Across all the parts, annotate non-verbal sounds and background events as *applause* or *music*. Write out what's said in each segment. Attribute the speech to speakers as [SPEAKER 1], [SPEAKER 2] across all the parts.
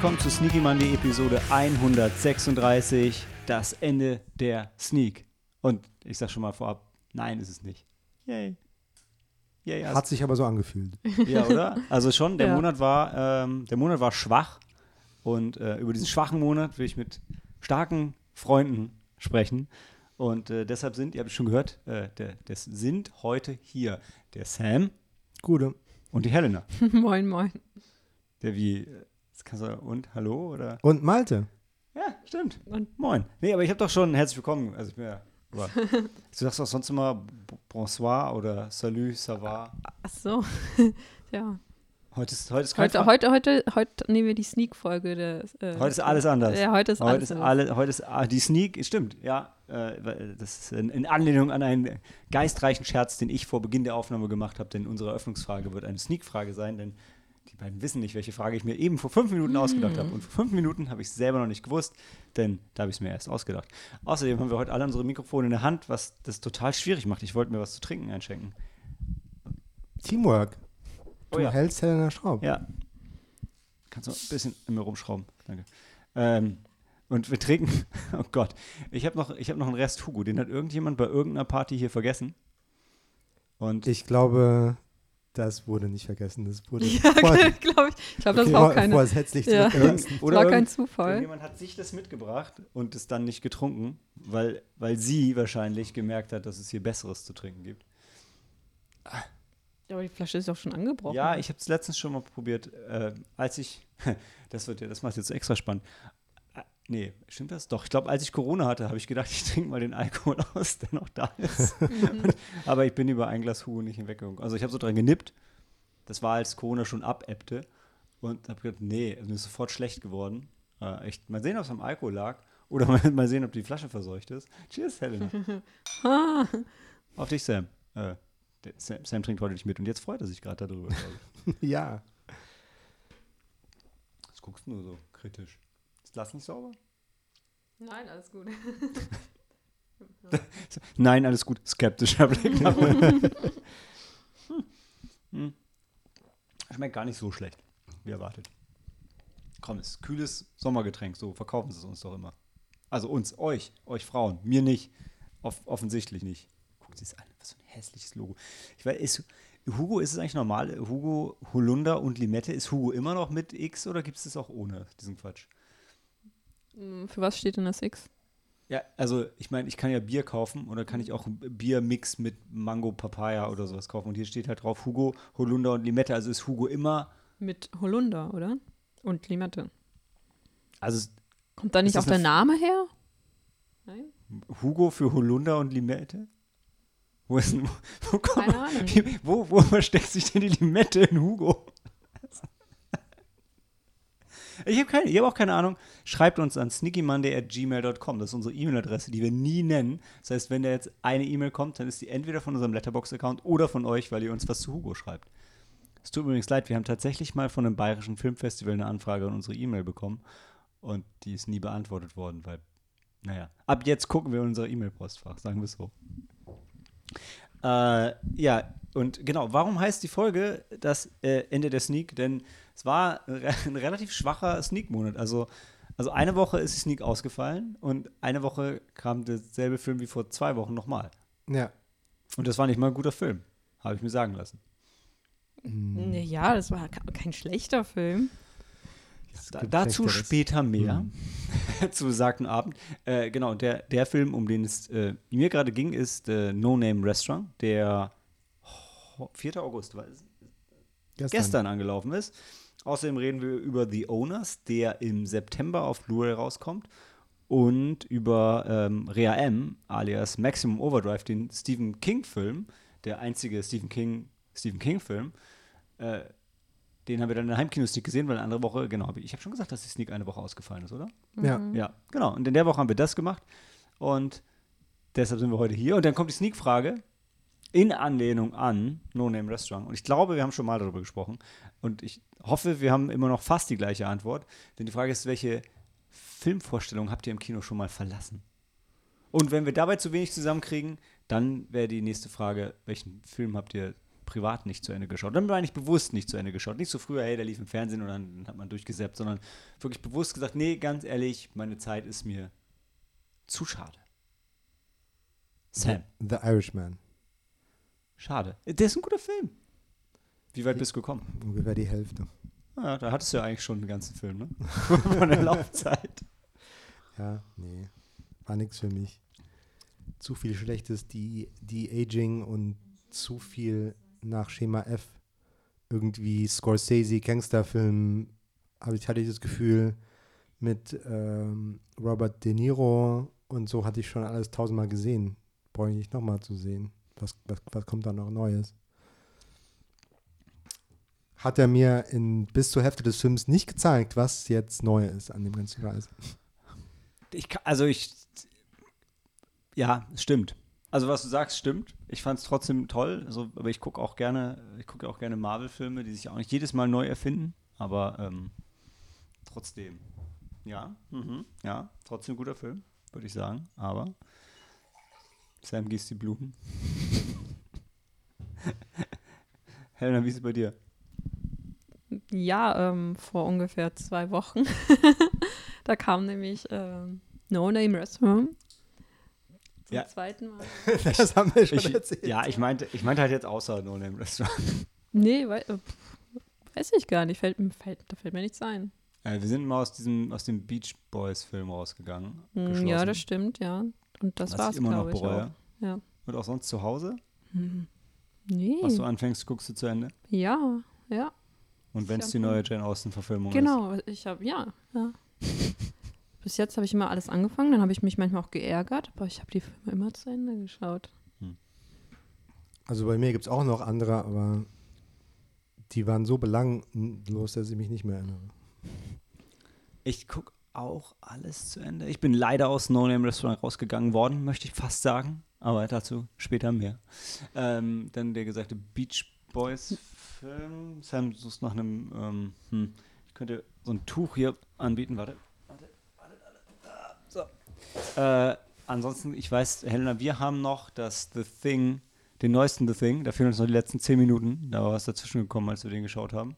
[SPEAKER 1] Willkommen zu Sneaky Monday Episode 136, das Ende der Sneak. Und ich sag schon mal vorab, nein, ist es nicht. Yay. Yay,
[SPEAKER 2] Hat sich aber so angefühlt. *laughs*
[SPEAKER 1] ja, oder? Also schon, der
[SPEAKER 3] Ja.
[SPEAKER 1] Monat war, ähm, der Monat war schwach und äh, über diesen schwachen Monat will ich mit starken Freunden sprechen. Und äh, deshalb sind, ihr habt es schon gehört, äh, der, das sind heute hier der Sam
[SPEAKER 2] Gute.
[SPEAKER 1] und die Helena. *laughs*
[SPEAKER 3] moin, moin.
[SPEAKER 1] Der wie, das kannst du, und hallo oder?
[SPEAKER 2] Und Malte.
[SPEAKER 1] Ja, stimmt.
[SPEAKER 3] Und-
[SPEAKER 1] Moin. Nee, aber ich habe doch schon herzlich willkommen. Also ich bin ja. Aber, *laughs* du sagst doch sonst immer Bonsoir oder Salut, ça va.
[SPEAKER 3] Ach so. *laughs* ja.
[SPEAKER 1] Heute ist, heute ist kein
[SPEAKER 3] Heute, heute, heute, heute nehmen wir die Sneak-Folge. des, Äh,
[SPEAKER 1] Heute ist alles anders.
[SPEAKER 3] Ja, heute ist
[SPEAKER 1] Heute
[SPEAKER 3] alles
[SPEAKER 1] ist,
[SPEAKER 3] anders.
[SPEAKER 1] alle, heute ist ah, die Sneak, stimmt, ja. Äh, das ist in, in Anlehnung an einen geistreichen Scherz, den ich vor Beginn der Aufnahme gemacht habe, denn unsere Eröffnungsfrage wird eine Sneak-Frage sein, denn die beiden wissen nicht, welche Frage ich mir eben vor fünf Minuten ausgedacht habe. Und vor fünf Minuten habe ich es selber noch nicht gewusst, denn da habe ich es mir erst ausgedacht. Außerdem haben wir heute alle unsere Mikrofone in der Hand, was das total schwierig macht. Ich wollte mir was zu trinken einschenken.
[SPEAKER 2] Teamwork. Du
[SPEAKER 1] Oh ja.
[SPEAKER 2] hältst Helena Schraub.
[SPEAKER 1] Ja. Kannst du ein bisschen in mir rumschrauben. Danke. Ähm, und wir trinken. *laughs* Oh Gott. Ich habe noch, ich hab noch einen Rest Hugo. Den hat irgendjemand bei irgendeiner Party hier vergessen. Und
[SPEAKER 2] Ich glaube, das wurde nicht vergessen. Das wurde *laughs*
[SPEAKER 3] Ja, glaube ich. Ich glaube, das
[SPEAKER 2] okay,
[SPEAKER 3] war auch keine.
[SPEAKER 2] vorsätzlich
[SPEAKER 3] Ja.
[SPEAKER 2] zurückgelassen.
[SPEAKER 3] Das
[SPEAKER 1] Oder
[SPEAKER 3] war kein Zufall.
[SPEAKER 1] irgendjemand hat sich das mitgebracht und es dann nicht getrunken, weil, weil sie wahrscheinlich gemerkt hat, dass es hier Besseres zu trinken gibt.
[SPEAKER 3] Ja, aber die Flasche ist doch schon angebrochen.
[SPEAKER 1] Ja, ich habe es letztens schon mal probiert, äh, als ich, *laughs* das wird ja, das macht jetzt extra spannend. Nee, stimmt das? Doch, ich glaube, als ich Corona hatte, habe ich gedacht, ich trinke mal den Alkohol *laughs* aus, der noch da ist. Und, *laughs* aber ich bin über ein Glas Hugo nicht hinweggegangen. Also ich habe so dran genippt. Das war, als Corona schon abebbte. Und habe gedacht, nee, mir ist sofort schlecht geworden. Äh, echt, mal sehen, ob es am Alkohol lag. Oder mal, *laughs* mal sehen, ob die Flasche verseucht ist. Cheers, Helena. Auf dich, Sam. Äh, der Sam. Sam trinkt heute nicht mit und jetzt freut er sich gerade darüber.
[SPEAKER 2] Ja.
[SPEAKER 1] Was guckst du nur so kritisch? Ist das nicht sauber?
[SPEAKER 3] Nein, alles gut. *laughs*
[SPEAKER 1] Nein, alles gut. Skeptischer Blick. *laughs* Hm. Hm. Schmeckt gar nicht so schlecht, wie erwartet. Komm, es ist kühles Sommergetränk, so verkaufen sie es uns doch immer. Also uns, euch, euch Frauen, mir nicht. Off offensichtlich nicht. Guckt sie es an, was für ein hässliches Logo. Ich weiß, ist, Hugo, ist es eigentlich normal? Hugo, Holunder und Limette, ist Hugo immer noch mit X oder gibt es das auch ohne diesen Quatsch?
[SPEAKER 3] Hm, Für was steht denn das X?
[SPEAKER 1] Ja, also ich meine, ich kann ja Bier kaufen oder kann ich auch einen Biermix mit Mango, Papaya oder sowas kaufen. Und hier steht halt drauf Hugo, Holunder und Limette. Also ist Hugo immer,
[SPEAKER 3] Mit Holunder, oder? Und Limette.
[SPEAKER 1] also
[SPEAKER 3] Kommt da nicht auch der Name her? Nein?
[SPEAKER 1] Hugo für Holunder und Limette? Wo ist denn, wo, wo, kommt,
[SPEAKER 3] Keine Ahnung.
[SPEAKER 1] wie, wo, wo versteckt sich denn die Limette in Hugo? Ich habe keine, hab auch keine Ahnung. Schreibt uns an sneakymonday@gmail.com. Das ist unsere E-Mail-Adresse, die wir nie nennen. Das heißt, wenn da jetzt eine E-Mail kommt, dann ist die entweder von unserem Letterbox-Account oder von euch, weil ihr uns was zu Hugo schreibt. Es tut mir übrigens leid, wir haben tatsächlich mal von einem bayerischen Filmfestival eine Anfrage an unsere E-Mail bekommen und die ist nie beantwortet worden, weil, naja, ab jetzt gucken wir in unser E-Mail-Postfach, sagen wir es so. Äh, ja, und genau, warum heißt die Folge das äh, Ende der Sneak? Denn es war ein re- ein relativ schwacher Sneak-Monat. Also, also eine Woche ist die Sneak ausgefallen und eine Woche kam derselbe Film wie vor zwei Wochen nochmal.
[SPEAKER 2] Ja.
[SPEAKER 1] Und das war nicht mal ein guter Film, habe ich mir sagen lassen.
[SPEAKER 3] Nee, Ja, das war ke- kein schlechter Film.
[SPEAKER 1] Da, dazu später mehr. *laughs* zu besagten Abend. Äh, genau, der, der Film, um den es äh, mir gerade ging, ist äh, No Name Restaurant, der ho- 4. August war es,
[SPEAKER 2] Gestern.
[SPEAKER 1] gestern angelaufen ist. Außerdem reden wir über The Owners, der im September auf Blu-ray rauskommt. Und über ähm, Rea M, alias Maximum Overdrive, den Stephen King-Film, der einzige Stephen King, Stephen King-Film. Äh, den haben wir dann in der Heimkino-Sneak gesehen, weil eine andere Woche, genau, ich habe schon gesagt, dass die Sneak eine Woche ausgefallen ist, oder?
[SPEAKER 2] Ja.
[SPEAKER 1] Ja, genau. Und in der Woche haben wir das gemacht. Und deshalb sind wir heute hier. Und dann kommt die Sneak-Frage in Anlehnung an No Name Restaurant. Und ich glaube, wir haben schon mal darüber gesprochen. Und ich hoffe, wir haben immer noch fast die gleiche Antwort. Denn die Frage ist, welche Filmvorstellung habt ihr im Kino schon mal verlassen? Und wenn wir dabei zu wenig zusammenkriegen, dann wäre die nächste Frage, welchen Film habt ihr privat nicht zu Ende geschaut. Dann meine ich bewusst nicht zu Ende geschaut. Nicht so früher, hey, der lief im Fernsehen und dann hat man durchgesäppt, sondern wirklich bewusst gesagt, nee, ganz ehrlich, meine Zeit ist mir zu schade. Sam,
[SPEAKER 2] The Irishman.
[SPEAKER 1] Schade. Der ist ein guter Film. Wie weit bist du gekommen?
[SPEAKER 2] Ungefähr die Hälfte.
[SPEAKER 1] Ja, da hattest du ja eigentlich schon den ganzen Film, ne? *laughs* Von der Laufzeit.
[SPEAKER 2] Ja, nee. War nichts für mich. Zu viel Schlechtes, die, die Aging und zu viel nach Schema F. Irgendwie Scorsese, Gangsterfilm, hab ich, hatte ich das Gefühl, mit ähm, Robert De Niro und so hatte ich schon alles tausendmal gesehen. Brauche ich nicht nochmal zu sehen. Was, was, was kommt da noch Neues? Hat er mir in, bis zur Hälfte des Films nicht gezeigt, was jetzt neu ist an dem ganzen Kreis.
[SPEAKER 1] Ich, also ich, ja, stimmt. Also was du sagst, stimmt. Ich fand es trotzdem toll. Also, aber ich gucke auch gerne, ich gucke auch gerne Marvel-Filme, die sich auch nicht jedes Mal neu erfinden. Aber ähm, trotzdem, ja, mhm, ja, trotzdem guter Film, würde ich sagen. Aber Sam gießt die Blumen. *laughs* Helena, wie ist es bei dir?
[SPEAKER 3] Ja, ähm, vor ungefähr zwei Wochen. *laughs* da kam nämlich ähm, No Name Restaurant. Zum
[SPEAKER 1] Ja.
[SPEAKER 3] zweiten Mal. *laughs*
[SPEAKER 2] Das haben wir schon
[SPEAKER 1] Ich,
[SPEAKER 2] erzählt.
[SPEAKER 1] ja, ich meinte, ich meinte halt jetzt außer No Name Restaurant.
[SPEAKER 3] Nee, wei äh, pff, weiß ich gar nicht. Fällt, fällt, da fällt mir nichts ein.
[SPEAKER 1] Äh, wir sind mal aus diesem, aus dem Beach Boys Film rausgegangen. Geschlossen.
[SPEAKER 3] Ja, das stimmt, ja. Und das
[SPEAKER 1] Was
[SPEAKER 3] war's,
[SPEAKER 1] ich immer noch
[SPEAKER 3] glaube ich.
[SPEAKER 1] bereue.
[SPEAKER 3] Auch. Ja.
[SPEAKER 1] Und auch sonst zu Hause?
[SPEAKER 3] Hm. Nee.
[SPEAKER 1] Was du anfängst, guckst du zu Ende.
[SPEAKER 3] Ja, ja.
[SPEAKER 1] Und wenn es die neue Jane Austen-Verfilmung ist.
[SPEAKER 3] Genau, ich habe, ja, ja. *laughs* Bis jetzt habe ich immer alles angefangen, dann habe ich mich manchmal auch geärgert, aber ich habe die Filme immer zu Ende geschaut.
[SPEAKER 2] Also bei mir gibt es auch noch andere, aber die waren so belanglos, dass ich mich nicht mehr erinnere.
[SPEAKER 1] Ich gucke auch alles zu Ende. Ich bin leider aus No Name Restaurant rausgegangen worden, möchte ich fast sagen. Aber dazu später mehr. Ähm, dann der gesagte Beach Boys Film. Sam sucht nach einem, ähm, hm, ich könnte so ein Tuch hier anbieten. Warte, warte, warte, warte. Ah, So. Äh, ansonsten, ich weiß, Helena, wir haben noch das The Thing, den neuesten The Thing. Da fehlen uns noch die letzten zehn Minuten. Da war was dazwischen gekommen, als wir den geschaut haben.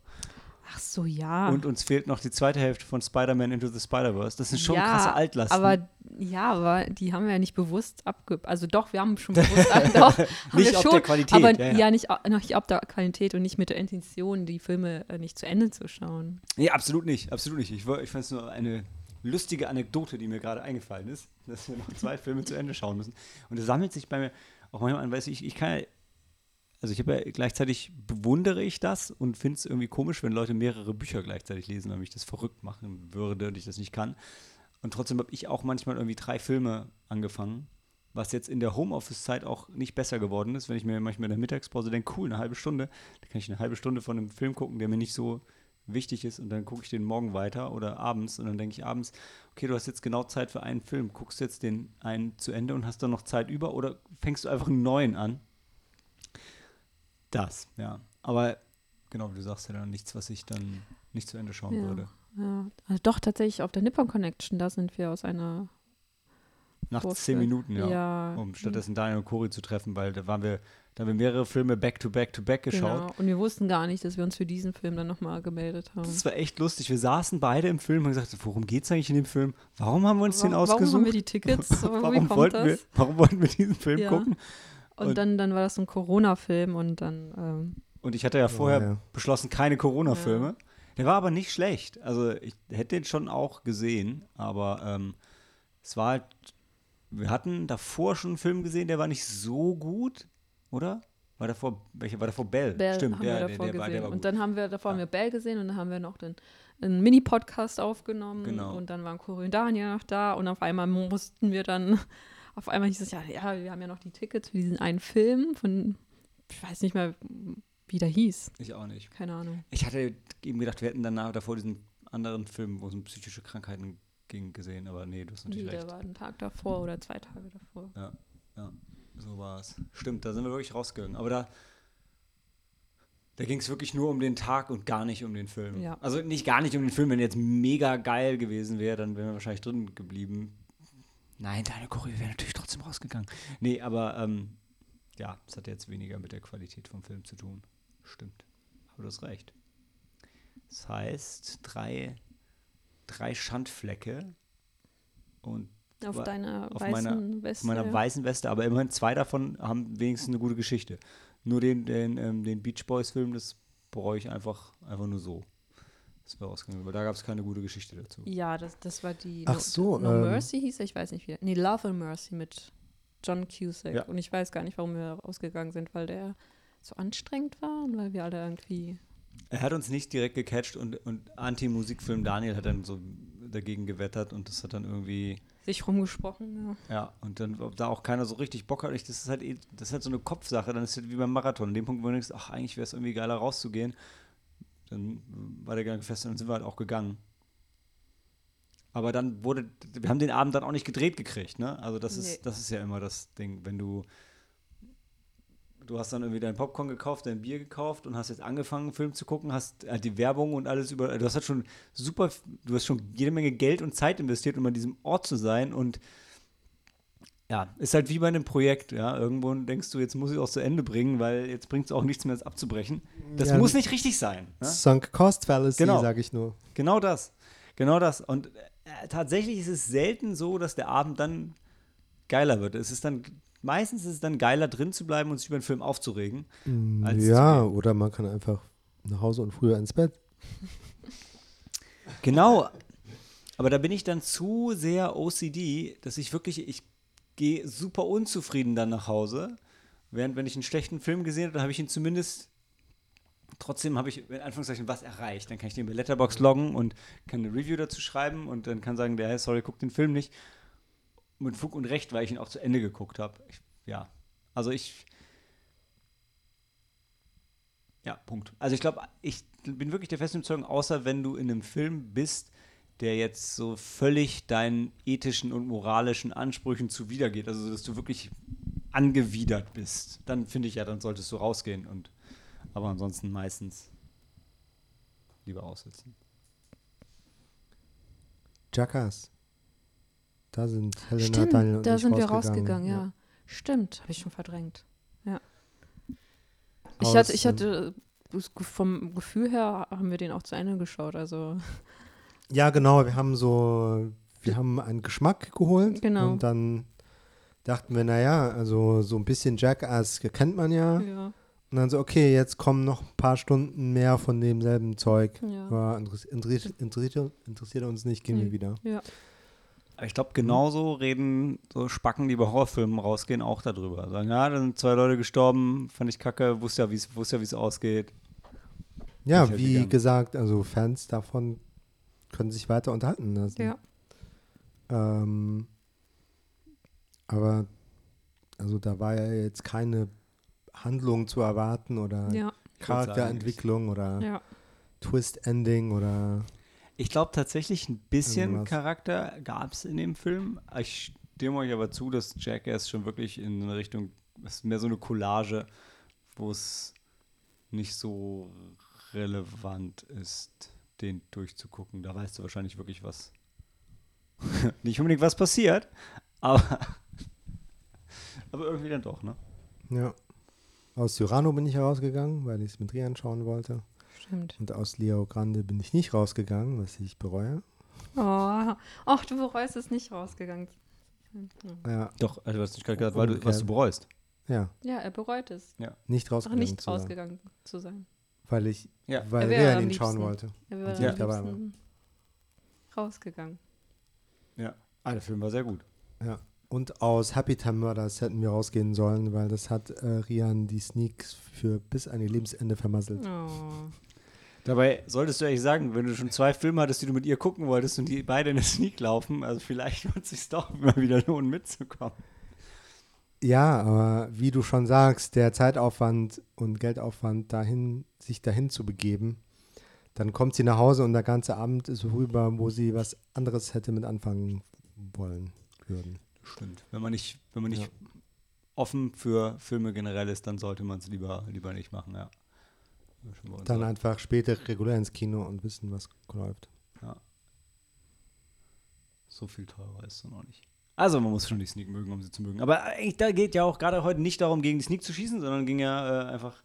[SPEAKER 3] Ach so, ja.
[SPEAKER 1] Und uns fehlt noch die zweite Hälfte von Spider-Man Into the Spider-Verse. Das sind schon
[SPEAKER 3] ja,
[SPEAKER 1] krasse Altlasten.
[SPEAKER 3] Aber ja, aber die haben wir ja nicht bewusst abge... Also doch, wir haben schon bewusst... doch, *laughs*
[SPEAKER 1] Nicht
[SPEAKER 3] schon,
[SPEAKER 1] der Qualität,
[SPEAKER 3] Aber
[SPEAKER 1] ja,
[SPEAKER 3] ja,
[SPEAKER 1] ja.
[SPEAKER 3] nicht, nicht ob der Qualität und nicht mit der Intention, die Filme äh, nicht zu Ende zu schauen.
[SPEAKER 1] nee, absolut nicht. Absolut nicht. Ich, ich fand es nur eine lustige Anekdote, die mir gerade eingefallen ist, dass wir noch zwei Filme zu Ende schauen müssen. Und es sammelt sich bei mir auch manchmal an, weiß ich, ich kann ja, also ich habe ja gleichzeitig bewundere ich das und finde es irgendwie komisch, wenn Leute mehrere Bücher gleichzeitig lesen, weil mich das verrückt machen würde und ich das nicht kann. Und trotzdem habe ich auch manchmal irgendwie drei Filme angefangen, was jetzt in der Homeoffice-Zeit auch nicht besser geworden ist, wenn ich mir manchmal in der Mittagspause denke, cool, eine halbe Stunde, da kann ich eine halbe Stunde von einem Film gucken, der mir nicht so wichtig ist und dann gucke ich den morgen weiter oder abends und dann denke ich abends, okay, du hast jetzt genau Zeit für einen Film, guckst jetzt den einen zu Ende und hast dann noch Zeit über oder fängst du einfach einen neuen an? Das, ja. Aber genau, wie du sagst ja dann nichts, was ich dann nicht zu Ende schauen
[SPEAKER 3] Ja.
[SPEAKER 1] würde.
[SPEAKER 3] Ja. Also doch, tatsächlich auf der Nippon Connection, da sind wir aus einer...
[SPEAKER 1] Nach
[SPEAKER 3] Kurze-
[SPEAKER 1] zehn Minuten, ja.
[SPEAKER 3] ja
[SPEAKER 1] Um stattdessen Daniel und Cory zu treffen, weil da waren wir, da haben wir mehrere Filme back to back to back geschaut.
[SPEAKER 3] Genau. Und wir wussten gar nicht, dass wir uns für diesen Film dann nochmal gemeldet haben.
[SPEAKER 1] Das war echt lustig. Wir saßen beide im Film und gesagt, worum geht es eigentlich in dem Film? Warum haben wir uns den
[SPEAKER 3] Warum-
[SPEAKER 1] ausgesucht?
[SPEAKER 3] Warum haben wir die Tickets? *laughs*
[SPEAKER 1] Warum, wollten
[SPEAKER 3] das?
[SPEAKER 1] wir, *laughs* warum wollten wir diesen Film
[SPEAKER 3] Ja.
[SPEAKER 1] gucken?
[SPEAKER 3] Und,
[SPEAKER 1] Und-
[SPEAKER 3] dann, dann war das so ein Corona-Film und dann, ähm,
[SPEAKER 1] Und ich hatte ja vorher
[SPEAKER 2] ja.
[SPEAKER 1] beschlossen, keine Corona-Filme. Der war aber nicht schlecht. Also ich hätte den schon auch gesehen, aber ähm, es war halt, wir hatten davor schon einen Film gesehen, der war nicht so gut, oder? War davor, welcher war davor Bell?
[SPEAKER 3] Bell
[SPEAKER 1] Stimmt,
[SPEAKER 3] haben
[SPEAKER 1] der,
[SPEAKER 3] wir
[SPEAKER 1] der,
[SPEAKER 3] davor
[SPEAKER 1] der, war,
[SPEAKER 3] gesehen.
[SPEAKER 1] der war
[SPEAKER 3] und dann haben wir, davor haben
[SPEAKER 1] Ja.
[SPEAKER 3] wir Bell gesehen und dann haben wir noch den, einen Mini-Podcast aufgenommen
[SPEAKER 1] Genau.
[SPEAKER 3] und dann waren Cory und Daniel noch da und auf einmal mussten wir dann, auf einmal hieß es ja, ja, wir haben ja noch die Tickets für diesen einen Film von, ich weiß nicht mehr, wie der hieß.
[SPEAKER 1] ich auch nicht.
[SPEAKER 3] Keine Ahnung.
[SPEAKER 1] Ich hatte eben gedacht, wir hätten danach davor diesen anderen Film, wo es um psychische Krankheiten ging, gesehen, aber nee, du hast
[SPEAKER 3] Nee,
[SPEAKER 1] natürlich
[SPEAKER 3] der
[SPEAKER 1] recht.
[SPEAKER 3] war einen Tag davor oder zwei Tage davor.
[SPEAKER 1] Ja, so war es. Stimmt, da sind wir wirklich rausgegangen. Aber da, da ging es wirklich nur um den Tag und gar nicht um den Film.
[SPEAKER 3] Ja.
[SPEAKER 1] Also nicht gar nicht um den Film, wenn jetzt mega geil gewesen wäre, dann wären wir wahrscheinlich drin geblieben. Nein, deine Choreo wäre natürlich trotzdem rausgegangen. Nee, aber ähm, ja, es hat jetzt weniger mit der Qualität vom Film zu tun. Stimmt. Aber du hast recht. Das heißt, drei, drei Schandflecke und
[SPEAKER 3] Auf deiner
[SPEAKER 1] auf
[SPEAKER 3] weißen
[SPEAKER 1] meiner-
[SPEAKER 3] Weste.
[SPEAKER 1] auf meiner weißen Weste, aber immerhin zwei davon haben wenigstens eine gute Geschichte. Nur den, den, ähm, den Beach Boys-Film, das bereue ich einfach, einfach nur so. Das wäre rausgegangen, weil da gab es keine gute Geschichte dazu.
[SPEAKER 3] Ja, das, das war die
[SPEAKER 2] Ach
[SPEAKER 3] No,
[SPEAKER 2] so,
[SPEAKER 3] no
[SPEAKER 2] ähm,
[SPEAKER 3] Mercy hieß er, ich weiß nicht wie. Nee, Love and Mercy mit John Cusack.
[SPEAKER 1] Ja.
[SPEAKER 3] Und ich weiß gar nicht, warum wir rausgegangen sind, weil der so anstrengend war und weil wir alle irgendwie.
[SPEAKER 1] Er hat uns nicht direkt gecatcht und, und Anti-Musikfilm Daniel hat dann so dagegen gewettert und das hat dann irgendwie,
[SPEAKER 3] sich rumgesprochen, ja.
[SPEAKER 1] ja, und dann ob da auch keiner so richtig Bock hat. Ich, das ist halt eh, das ist halt so eine Kopfsache, dann ist es halt wie beim Marathon. An dem Punkt, wo du denkst, ach, eigentlich wäre es irgendwie geiler rauszugehen, dann war der Gang fest und dann sind wir halt auch gegangen. Aber dann wurde, wir haben den Abend dann auch nicht gedreht gekriegt, ne? Also das
[SPEAKER 3] Nee.
[SPEAKER 1] ist, das ist ja immer das Ding, wenn du, du hast dann irgendwie dein Popcorn gekauft, dein Bier gekauft und hast jetzt angefangen, einen Film zu gucken, hast äh, die Werbung und alles über, du hast halt schon super, du hast schon jede Menge Geld und Zeit investiert, um an diesem Ort zu sein und ja, ist halt wie bei einem Projekt, ja. Irgendwo denkst du, jetzt muss ich es auch zu Ende bringen, weil jetzt bringt es auch nichts mehr, es abzubrechen. Das
[SPEAKER 2] Ja,
[SPEAKER 1] muss nicht richtig sein. Ne?
[SPEAKER 2] Sunk Cost Fallacy,
[SPEAKER 1] Genau.
[SPEAKER 2] sage ich nur.
[SPEAKER 1] Genau das. Genau das. Und äh, tatsächlich ist es selten so, dass der Abend dann geiler wird. Es ist dann, meistens ist es dann geiler, drin zu bleiben und sich über den Film aufzuregen. als
[SPEAKER 2] ja, oder man kann einfach nach Hause und früher ins Bett.
[SPEAKER 1] Genau. Aber da bin ich dann zu sehr OCD, dass ich wirklich, ich gehe super unzufrieden dann nach Hause. Während, wenn ich einen schlechten Film gesehen habe, dann habe ich ihn zumindest, trotzdem habe ich in Anführungszeichen was erreicht. Dann kann ich den bei Letterbox loggen und kann eine Review dazu schreiben und dann kann sagen, der, hey, sorry, guck den Film nicht. Mit Fug und Recht, weil ich ihn auch zu Ende geguckt habe. Ich, ja, also ich, ja, Punkt. Also ich glaube, ich bin wirklich der festen Überzeugung, außer wenn du in einem Film bist, der jetzt so völlig deinen ethischen und moralischen Ansprüchen zuwidergeht, also dass du wirklich angewidert bist, dann finde ich ja, dann solltest du rausgehen und aber ansonsten meistens lieber aussitzen.
[SPEAKER 2] Jackass. Da sind Helena,
[SPEAKER 3] Stimmt,
[SPEAKER 2] Daniel und
[SPEAKER 3] da
[SPEAKER 2] ich
[SPEAKER 3] sind wir
[SPEAKER 2] rausgegangen.
[SPEAKER 3] rausgegangen, ja. Stimmt, habe ich schon verdrängt. Ja. Ich
[SPEAKER 2] Aus,
[SPEAKER 3] hatte, ich hatte Ge- vom Gefühl her haben wir den auch zu Ende geschaut. Also
[SPEAKER 2] Ja, genau. Wir haben so, wir haben einen Geschmack geholt.
[SPEAKER 3] Genau.
[SPEAKER 2] Und dann dachten wir, naja, also so ein bisschen Jackass kennt man ja.
[SPEAKER 3] ja,
[SPEAKER 2] Und dann so, okay, jetzt kommen noch ein paar Stunden mehr von demselben Zeug.
[SPEAKER 3] ja.
[SPEAKER 2] War interess interessiert, interessiert, interessiert uns nicht, gehen wir
[SPEAKER 3] Nee.
[SPEAKER 2] wieder.
[SPEAKER 3] ja.
[SPEAKER 1] Aber ich glaube, genauso reden so Spacken, die bei Horrorfilmen rausgehen, auch darüber. Sagen, ja, da sind zwei Leute gestorben, fand ich kacke, wusste ja, wie es wusste ja, wie es ausgeht.
[SPEAKER 2] Ja,
[SPEAKER 1] halt
[SPEAKER 2] wie
[SPEAKER 1] gegangen.
[SPEAKER 2] gesagt, also Fans davon können sich weiter unterhalten lassen.
[SPEAKER 3] ja.
[SPEAKER 2] Ähm, aber also da war ja jetzt keine Handlung zu erwarten oder
[SPEAKER 3] ja.
[SPEAKER 2] Charakterentwicklung oder
[SPEAKER 3] ja.
[SPEAKER 2] Twist-Ending oder
[SPEAKER 1] Ich glaube tatsächlich ein bisschen
[SPEAKER 2] Irgendwas.
[SPEAKER 1] Charakter gab es in dem Film. Ich stimme euch aber zu, dass Jackass schon wirklich in eine Richtung, es ist mehr so eine Collage, wo es nicht so relevant ist, den durchzugucken. Da weißt du wahrscheinlich wirklich was. *laughs* nicht unbedingt was passiert, aber, aber irgendwie dann doch, ne?
[SPEAKER 2] ja. Aus Cyrano bin ich herausgegangen, weil ich es mit Rian schauen wollte.
[SPEAKER 3] Stimmt.
[SPEAKER 2] Und aus Leo Grande bin ich nicht rausgegangen, was ich bereue.
[SPEAKER 3] Oh, ach, du bereust es nicht rausgegangen.
[SPEAKER 2] Ja,
[SPEAKER 1] Doch, also du hast nicht gerade gesagt, weil du, was du bereust.
[SPEAKER 2] ja
[SPEAKER 3] Ja, er bereut es,
[SPEAKER 2] nicht
[SPEAKER 3] auch
[SPEAKER 2] rausgegangen
[SPEAKER 3] nicht
[SPEAKER 2] zu sein,
[SPEAKER 3] rausgegangen zu sein.
[SPEAKER 2] Weil ich,
[SPEAKER 1] Ja.
[SPEAKER 2] weil
[SPEAKER 3] Er
[SPEAKER 2] ihn schauen wollte.
[SPEAKER 3] Er wäre
[SPEAKER 2] Und
[SPEAKER 1] ich
[SPEAKER 3] am
[SPEAKER 2] dabei war.
[SPEAKER 3] rausgegangen.
[SPEAKER 1] Ja. Ah, der Film war sehr gut.
[SPEAKER 2] Ja. Und aus Happy Time Murders hätten wir rausgehen sollen, weil das hat äh, Rian die Sneaks für bis an ihr Lebensende vermasselt.
[SPEAKER 3] Oh.
[SPEAKER 1] Dabei solltest du eigentlich sagen, wenn du schon zwei Filme hattest, die du mit ihr gucken wolltest und die beide in der Sneak laufen, also vielleicht *laughs* wird es sich doch immer wieder lohnen, mitzukommen.
[SPEAKER 2] Ja, aber wie du schon sagst, der Zeitaufwand und Geldaufwand dahin, sich dahin zu begeben, dann kommt sie nach Hause und der ganze Abend ist vorüber, wo sie was anderes hätte mit anfangen wollen würden.
[SPEAKER 1] Stimmt. Wenn man nicht, wenn man nicht
[SPEAKER 2] Ja.
[SPEAKER 1] offen für Filme generell ist, dann sollte man es lieber, lieber nicht machen, ja. Ja,
[SPEAKER 2] Dann
[SPEAKER 1] auch.
[SPEAKER 2] einfach später regulär ins Kino und wissen, was läuft.
[SPEAKER 1] So viel teurer ist es noch nicht. Also man muss schon die Sneak mögen, um sie zu mögen. Aber eigentlich, da geht ja auch gerade heute nicht darum, gegen die Sneak zu schießen, sondern ging ja äh, einfach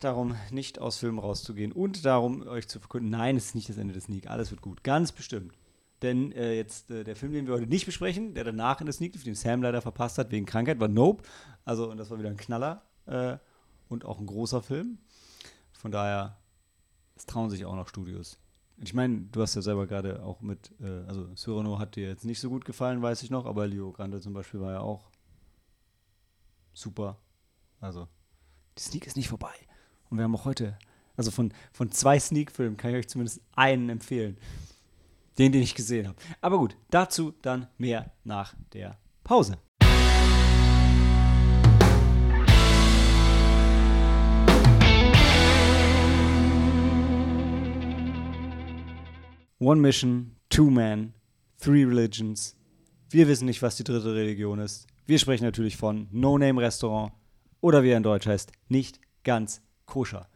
[SPEAKER 1] darum, nicht aus Filmen rauszugehen und darum, euch zu verkünden, nein, es ist nicht das Ende des Sneak. Alles wird gut. Ganz bestimmt. Denn äh, jetzt äh, der Film, den wir heute nicht besprechen, der danach in der Sneak den Sam leider verpasst hat wegen Krankheit, war Nope. Also, und das war wieder ein Knaller äh, und auch ein großer Film. Von daher, es trauen sich auch noch Studios. Ich meine, du hast ja selber gerade auch mit, äh, also Cyrano hat dir jetzt nicht so gut gefallen, weiß ich noch, aber Leo Grande zum Beispiel war ja auch super. Also, die Sneak ist nicht vorbei. Und wir haben auch heute, also von, von zwei Sneak-Filmen kann ich euch zumindest einen empfehlen. Den, den ich gesehen habe. Aber gut, dazu dann mehr nach der Pause. One Mission, Two Men, Three Religions. Wir wissen nicht, was die dritte Religion ist. Wir sprechen natürlich von No Name Restaurant oder wie er in Deutsch heißt, nicht ganz koscher.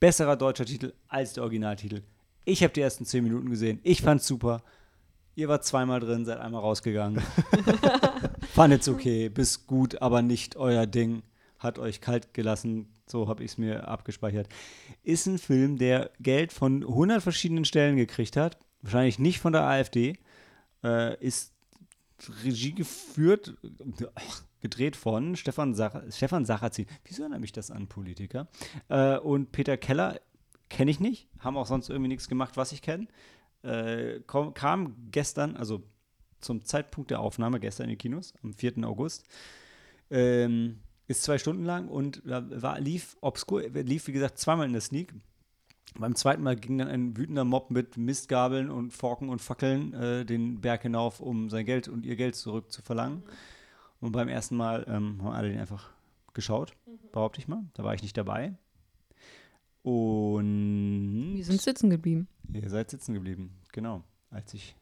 [SPEAKER 1] Besserer deutscher Titel als der Originaltitel. Ich habe die ersten zehn Minuten gesehen. Ich fand's super. Ihr wart zweimal drin, seid einmal rausgegangen. *laughs* Fandet's okay, bis gut, aber nicht euer Ding. Hat euch kalt gelassen. So habe ich es mir abgespeichert. Ist ein Film, der Geld von 100 verschiedenen Stellen gekriegt hat. Wahrscheinlich nicht von der AfD. Äh, ist Regie geführt, gedreht von Stefan, Sach Stefan Sarrazin. Wieso erinnert mich das an Politiker? Äh, und Peter Keller kenne ich nicht, haben auch sonst irgendwie nichts gemacht, was ich kenne. Äh, kam, gestern, also zum Zeitpunkt der Aufnahme, gestern in die Kinos, am 4. August. Ähm, ist zwei Stunden lang und war, lief obskur, lief wie gesagt zweimal in der Sneak. Beim zweiten Mal ging dann ein wütender Mob mit Mistgabeln und Forken und Fackeln äh, den Berg hinauf, um sein Geld und ihr Geld zurückzuverlangen. Und beim ersten Mal ähm, haben alle den einfach geschaut, behaupte ich mal. Da war ich nicht dabei. Und.
[SPEAKER 3] Wir sind sitzen geblieben.
[SPEAKER 1] Ihr seid sitzen geblieben, genau. Als ich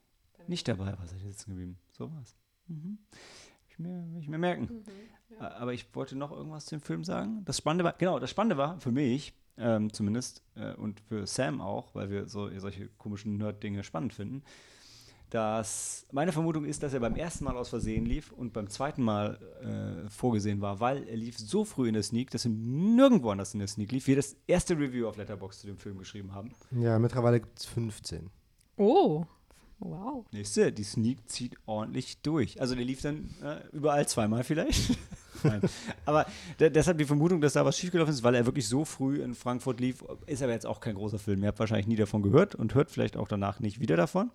[SPEAKER 1] nicht dabei war, seid ihr sitzen geblieben. So war's. Mhm. Ich mir, will ich mir merken. Mhm, ja. Aber ich wollte noch irgendwas zu dem Film sagen. Das Spannende war, genau, das Spannende war für mich, ähm, zumindest, äh, und für Sam auch, weil wir so solche komischen Nerd-Dinge spannend finden, dass meine Vermutung ist, dass er beim ersten Mal aus Versehen lief und beim zweiten Mal äh, vorgesehen war, weil er lief so früh in der Sneak, dass er nirgendwo anders in der Sneak lief. Wir das erste Review auf Letterbox zu dem Film geschrieben haben.
[SPEAKER 2] Ja, mittlerweile gibt es 15.
[SPEAKER 3] Oh, wow.
[SPEAKER 1] Nächste, die Sneak zieht ordentlich durch. Also der lief dann äh, überall zweimal vielleicht. *laughs* Aber deshalb die Vermutung, dass da was schiefgelaufen ist, weil er wirklich so früh in Frankfurt lief, ist aber jetzt auch kein großer Film. Ihr habt wahrscheinlich nie davon gehört und hört vielleicht auch danach nicht wieder davon.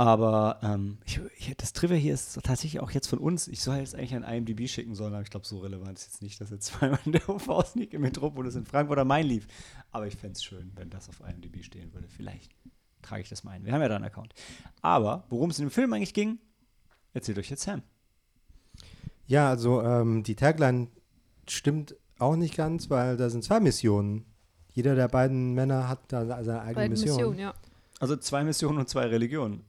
[SPEAKER 1] Aber ähm, ich, ich, das Trivia hier ist tatsächlich auch jetzt von uns. Ich soll jetzt eigentlich an IMDb schicken sollen, aber ich glaube, so relevant ist jetzt nicht, dass jetzt *laughs* zweimal der OV-Sneak im Metropolis in Frankfurt oder Main lief. Aber ich fände es schön, wenn das auf IMDb stehen würde. Vielleicht trage ich das mal ein. Wir haben ja da einen Account. Aber worum es in dem Film eigentlich ging, erzählt euch jetzt Sam.
[SPEAKER 2] Ja, also ähm, die Tagline stimmt auch nicht ganz, weil da sind zwei Missionen. Jeder der beiden Männer hat da seine eigene
[SPEAKER 3] Beiden
[SPEAKER 2] Mission.
[SPEAKER 3] Missionen, ja.
[SPEAKER 1] Also zwei Missionen und zwei Religionen.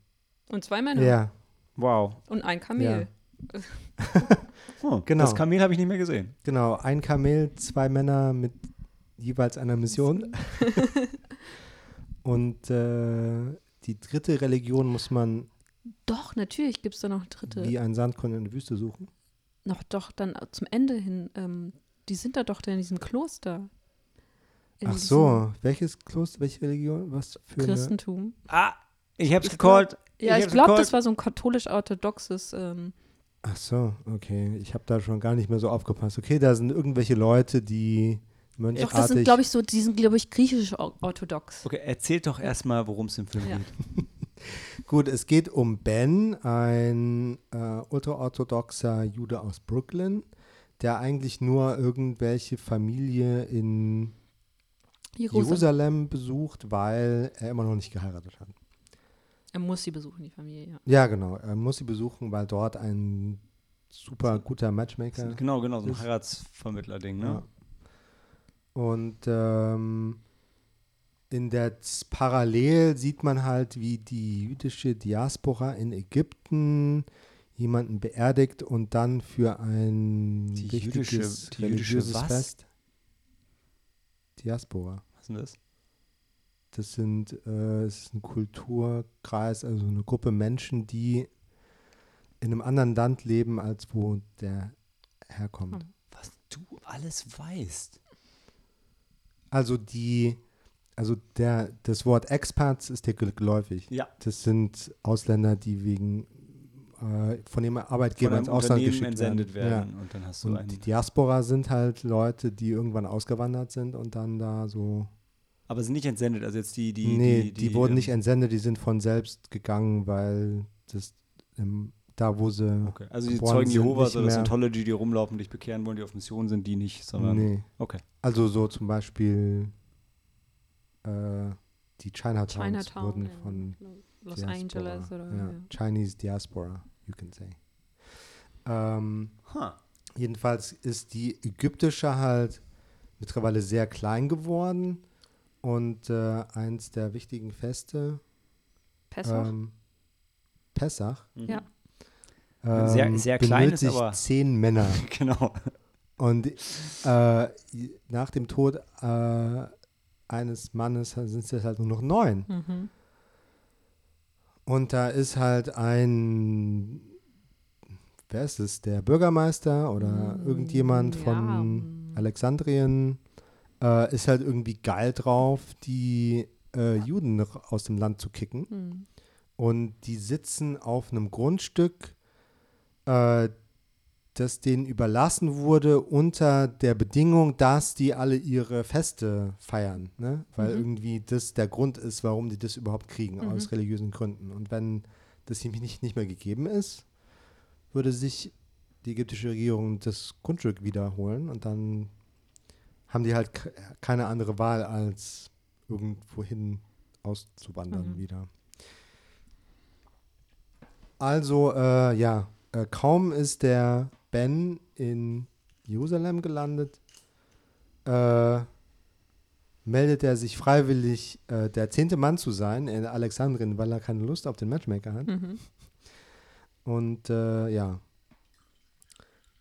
[SPEAKER 3] Und zwei Männer.
[SPEAKER 2] Ja,
[SPEAKER 1] Wow.
[SPEAKER 3] Und ein Kamel. *laughs*
[SPEAKER 1] Oh,
[SPEAKER 2] Genau.
[SPEAKER 1] Das Kamel habe ich nicht mehr gesehen.
[SPEAKER 2] genau. Ein Kamel, zwei Männer mit jeweils einer Mission. *laughs* Und äh, die dritte Religion muss man
[SPEAKER 3] Doch, natürlich gibt es da noch eine dritte.
[SPEAKER 2] wie ein Sandkorn in der Wüste suchen.
[SPEAKER 3] Noch doch dann zum Ende hin. Ähm, die sind da doch da in diesem Kloster. In
[SPEAKER 2] Ach so, welches Kloster, welche Religion? Was für
[SPEAKER 3] diesem
[SPEAKER 2] eine?
[SPEAKER 3] Christentum.
[SPEAKER 1] Ah, ich hab's
[SPEAKER 3] Ich
[SPEAKER 1] gecallt.
[SPEAKER 3] Ja, ich
[SPEAKER 1] hab's
[SPEAKER 3] glaube, das war so ein katholisch-orthodoxes. Ähm,
[SPEAKER 2] Ach so, okay. Ich habe da schon gar nicht mehr so aufgepasst. Okay, da sind irgendwelche Leute, die
[SPEAKER 3] doch, das sind, glaube ich, so, die sind, glaube ich, griechisch-orthodox.
[SPEAKER 1] Okay, erzählt doch erstmal, worum es im Film
[SPEAKER 3] Ja.
[SPEAKER 1] geht. *laughs*
[SPEAKER 2] Gut, es geht um Ben, ein äh, ultraorthodoxer Jude aus Brooklyn, der eigentlich nur irgendwelche Familie in
[SPEAKER 3] Jerusalem.
[SPEAKER 2] Jerusalem besucht, weil er immer noch nicht geheiratet hat.
[SPEAKER 3] Er muss sie besuchen, die Familie, ja.
[SPEAKER 2] Ja, genau. Er muss sie besuchen, weil dort ein super guter Matchmaker
[SPEAKER 1] Genau, genau, so ein
[SPEAKER 2] ist-
[SPEAKER 1] Heiratsvermittler-Ding, ne?
[SPEAKER 2] Ja. Und ähm, in der Parallel sieht man halt, wie die jüdische Diaspora in Ägypten jemanden beerdigt und dann für ein
[SPEAKER 1] Die jüdische- die jüdische was?
[SPEAKER 2] Fest. Diaspora.
[SPEAKER 1] Was ist denn das?
[SPEAKER 2] Das sind, äh, es ist ein Kulturkreis, also eine Gruppe Menschen, die in einem anderen Land leben, als wo der herkommt.
[SPEAKER 3] Hm.
[SPEAKER 1] du alles weißt.
[SPEAKER 2] Also die, also der, das Wort Expats ist dir geläufig.
[SPEAKER 1] Ja.
[SPEAKER 2] Das sind Ausländer, die wegen äh, von dem Arbeitgeber
[SPEAKER 1] Von
[SPEAKER 2] ins Ausland geschickt
[SPEAKER 1] entsendet
[SPEAKER 2] werden.
[SPEAKER 1] werden. Und dann hast
[SPEAKER 2] Ja.
[SPEAKER 1] du
[SPEAKER 2] Und die Diaspora sind halt Leute, die irgendwann ausgewandert sind und dann da so.
[SPEAKER 1] aber sind nicht entsendet, also jetzt die, die.
[SPEAKER 2] nee, die, wurden
[SPEAKER 1] ähm,
[SPEAKER 2] nicht entsendet, die sind von selbst gegangen, weil das ähm, da, wo sie.
[SPEAKER 1] Okay. Also die Zeugen
[SPEAKER 2] sind,
[SPEAKER 1] Jehovas
[SPEAKER 2] nicht
[SPEAKER 1] oder
[SPEAKER 2] mehr-
[SPEAKER 1] Scientology, die rumlaufen, dich bekehren wollen, die auf Mission sind, die nicht, sondern.
[SPEAKER 2] Nee.
[SPEAKER 1] Okay.
[SPEAKER 2] Also so zum Beispiel äh, die Chinatowns
[SPEAKER 3] Chinatown
[SPEAKER 2] wurden von
[SPEAKER 3] Los
[SPEAKER 2] Diaspora.
[SPEAKER 3] Angeles oder
[SPEAKER 2] ja.
[SPEAKER 3] ja.
[SPEAKER 2] Chinese Diaspora, you can say. Ähm,
[SPEAKER 1] Huh.
[SPEAKER 2] jedenfalls ist die ägyptische halt mittlerweile sehr klein geworden und äh, eins der wichtigen Feste,
[SPEAKER 3] Pessach.
[SPEAKER 2] ähm, Pessach,
[SPEAKER 1] Mhm.
[SPEAKER 3] Ja.
[SPEAKER 1] Sehr-
[SPEAKER 2] ähm,
[SPEAKER 1] sehr klein ist
[SPEAKER 2] benötigt
[SPEAKER 1] aber-
[SPEAKER 2] zehn Männer. *laughs*
[SPEAKER 1] Genau.
[SPEAKER 2] Und äh, nach dem Tod äh, eines Mannes sind es halt nur noch neun.
[SPEAKER 3] Mhm.
[SPEAKER 2] Und da ist halt ein, wer ist es, der Bürgermeister oder
[SPEAKER 3] Mm,
[SPEAKER 2] irgendjemand
[SPEAKER 3] ja,
[SPEAKER 2] von. Alexandrien, äh, ist halt irgendwie geil drauf, die äh, Juden noch aus dem Land zu kicken.
[SPEAKER 3] Mhm.
[SPEAKER 2] Und die sitzen auf einem Grundstück, äh, das denen überlassen wurde unter der Bedingung, dass die alle ihre Feste feiern. Ne? Weil
[SPEAKER 3] Mhm.
[SPEAKER 2] irgendwie das der Grund ist, warum die das überhaupt kriegen,
[SPEAKER 3] Mhm.
[SPEAKER 2] aus religiösen Gründen. Und wenn das nämlich nicht, nicht mehr gegeben ist, würde sich die ägyptische Regierung das Grundstück wiederholen und dann haben die halt ke- keine andere Wahl, als irgendwohin auszuwandern
[SPEAKER 3] Mhm.
[SPEAKER 2] wieder. Also, äh, ja, äh, kaum ist der Ben in Jerusalem gelandet, äh, meldet er sich freiwillig, äh, der zehnte Mann zu sein in Alexandrien, weil er keine Lust auf den Matchmaker hat.
[SPEAKER 3] Mhm.
[SPEAKER 2] Und äh, ja,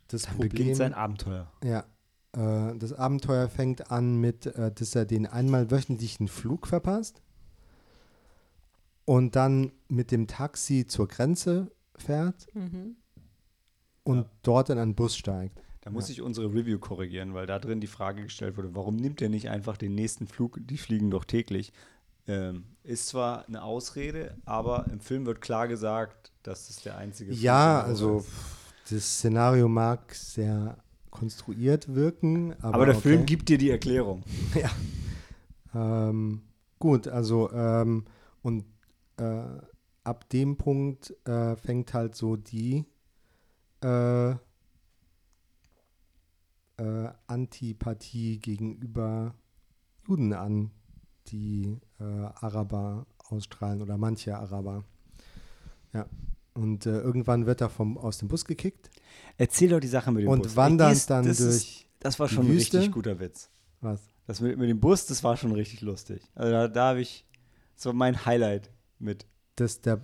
[SPEAKER 2] das
[SPEAKER 1] Dann
[SPEAKER 2] Problem,
[SPEAKER 1] beginnt sein Abenteuer.
[SPEAKER 2] ja, äh, das Abenteuer fängt an mit, äh, dass er den einmal wöchentlichen Flug verpasst und dann mit dem Taxi zur Grenze fährt
[SPEAKER 3] Mhm.
[SPEAKER 2] Und
[SPEAKER 1] Ja.
[SPEAKER 2] dort in einen Bus steigt.
[SPEAKER 1] Da muss
[SPEAKER 2] Ja.
[SPEAKER 1] ich unsere Review korrigieren, weil da drin die Frage gestellt wurde, warum nimmt er nicht einfach den nächsten Flug, die fliegen doch täglich. Ähm, ist zwar eine Ausrede, aber im Film wird klar gesagt, dass das der einzige Flug
[SPEAKER 2] Ja, also
[SPEAKER 1] ist.
[SPEAKER 2] das Szenario mag sehr konstruiert wirken, aber,
[SPEAKER 1] Aber der
[SPEAKER 2] okay.
[SPEAKER 1] Film gibt dir die Erklärung. *laughs*
[SPEAKER 2] Ähm, gut, also ähm, und äh, ab dem Punkt äh, fängt halt so die äh, äh, Antipathie gegenüber Juden an, die äh, Araber ausstrahlen oder manche Araber. Ja. Und äh, irgendwann wird er vom, aus dem Bus gekickt
[SPEAKER 1] Erzähl doch die Sache mit dem
[SPEAKER 2] und
[SPEAKER 1] Bus.
[SPEAKER 2] wandert
[SPEAKER 1] Ey, dies-
[SPEAKER 2] dann
[SPEAKER 1] das
[SPEAKER 2] durch
[SPEAKER 1] Ist, das war schon ein
[SPEAKER 2] Wüste.
[SPEAKER 1] richtig guter Witz.
[SPEAKER 2] was?
[SPEAKER 1] Das mit, mit dem Bus, das war schon richtig lustig. Also da, da habe ich, das war mein Highlight mit.
[SPEAKER 2] Dass der,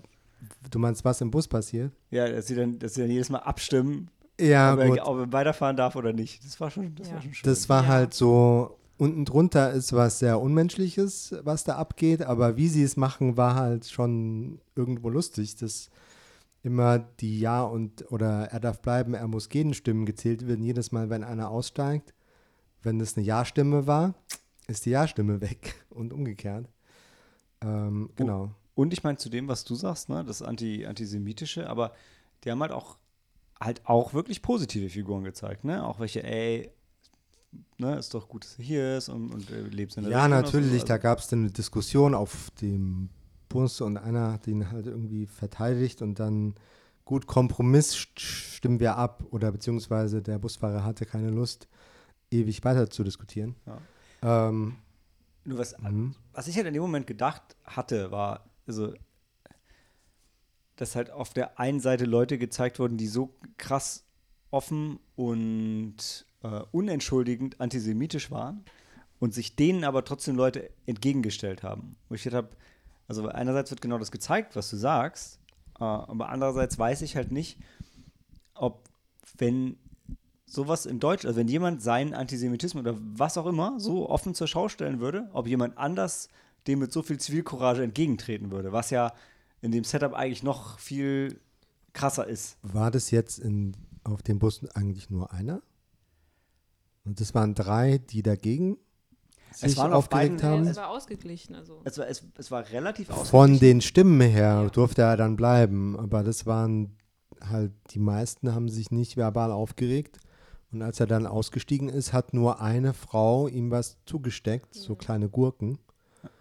[SPEAKER 2] du meinst, was im Bus passiert?
[SPEAKER 1] Ja, dass sie dann, dass sie dann jedes Mal abstimmen,
[SPEAKER 2] Ja,
[SPEAKER 1] ob,
[SPEAKER 2] gut.
[SPEAKER 1] er, ob er weiterfahren darf oder nicht. Das war schon, das
[SPEAKER 3] Ja.
[SPEAKER 1] war schon schön.
[SPEAKER 2] Das war
[SPEAKER 3] Ja.
[SPEAKER 2] halt so, unten drunter ist was sehr Unmenschliches, was da abgeht, aber wie sie es machen, war halt schon irgendwo lustig, dass immer die Ja und oder er darf bleiben, er muss gehen Stimmen gezählt werden. Jedes Mal, wenn einer aussteigt, wenn das eine Ja-Stimme war, ist die Ja-Stimme weg *laughs* und umgekehrt. Ähm, genau.
[SPEAKER 1] Und ich meine, zu dem, was du sagst, ne, das Anti Antisemitische, aber die haben halt auch halt auch wirklich positive Figuren gezeigt, ne? Auch welche, ey, ne, ist doch gut, dass er hier ist und, und äh, lebst in der
[SPEAKER 2] Ja,
[SPEAKER 1] Region und so.
[SPEAKER 2] natürlich, da
[SPEAKER 1] Also,
[SPEAKER 2] gab es dann eine Diskussion auf dem Bus und einer hat ihn halt irgendwie verteidigt und dann, gut, Kompromiss st- stimmen wir ab oder beziehungsweise der Busfahrer hatte keine Lust, ewig weiter zu diskutieren.
[SPEAKER 1] Ja.
[SPEAKER 2] Ähm,
[SPEAKER 1] Nur was,
[SPEAKER 2] mhm.
[SPEAKER 1] was ich halt in dem Moment gedacht hatte, war, also, dass halt auf der einen Seite Leute gezeigt wurden, die so krass offen und äh, unentschuldigend antisemitisch waren und sich denen aber trotzdem Leute entgegengestellt haben. Wo ich gedacht habe, also einerseits wird genau das gezeigt, was du sagst, äh, aber andererseits weiß ich halt nicht, ob wenn sowas in Deutsch, also wenn jemand seinen Antisemitismus oder was auch immer so offen zur Schau stellen würde, ob jemand anders dem mit so viel Zivilcourage entgegentreten würde, was ja in dem Setup eigentlich noch viel krasser ist.
[SPEAKER 2] War das jetzt in, auf dem Bus eigentlich nur einer? Und das waren drei, die dagegen
[SPEAKER 1] Es
[SPEAKER 2] sich
[SPEAKER 1] waren auf
[SPEAKER 2] aufgeregt
[SPEAKER 1] beiden-
[SPEAKER 2] haben.
[SPEAKER 3] Es war ausgeglichen. Also.
[SPEAKER 1] Es war, es, es war relativ
[SPEAKER 2] Von
[SPEAKER 1] ausgeglichen.
[SPEAKER 2] den Stimmen her
[SPEAKER 3] Ja.
[SPEAKER 2] durfte er dann bleiben, aber das waren halt, die meisten haben sich nicht verbal aufgeregt. Und als er dann ausgestiegen ist, hat nur eine Frau ihm was zugesteckt, so kleine Gurken.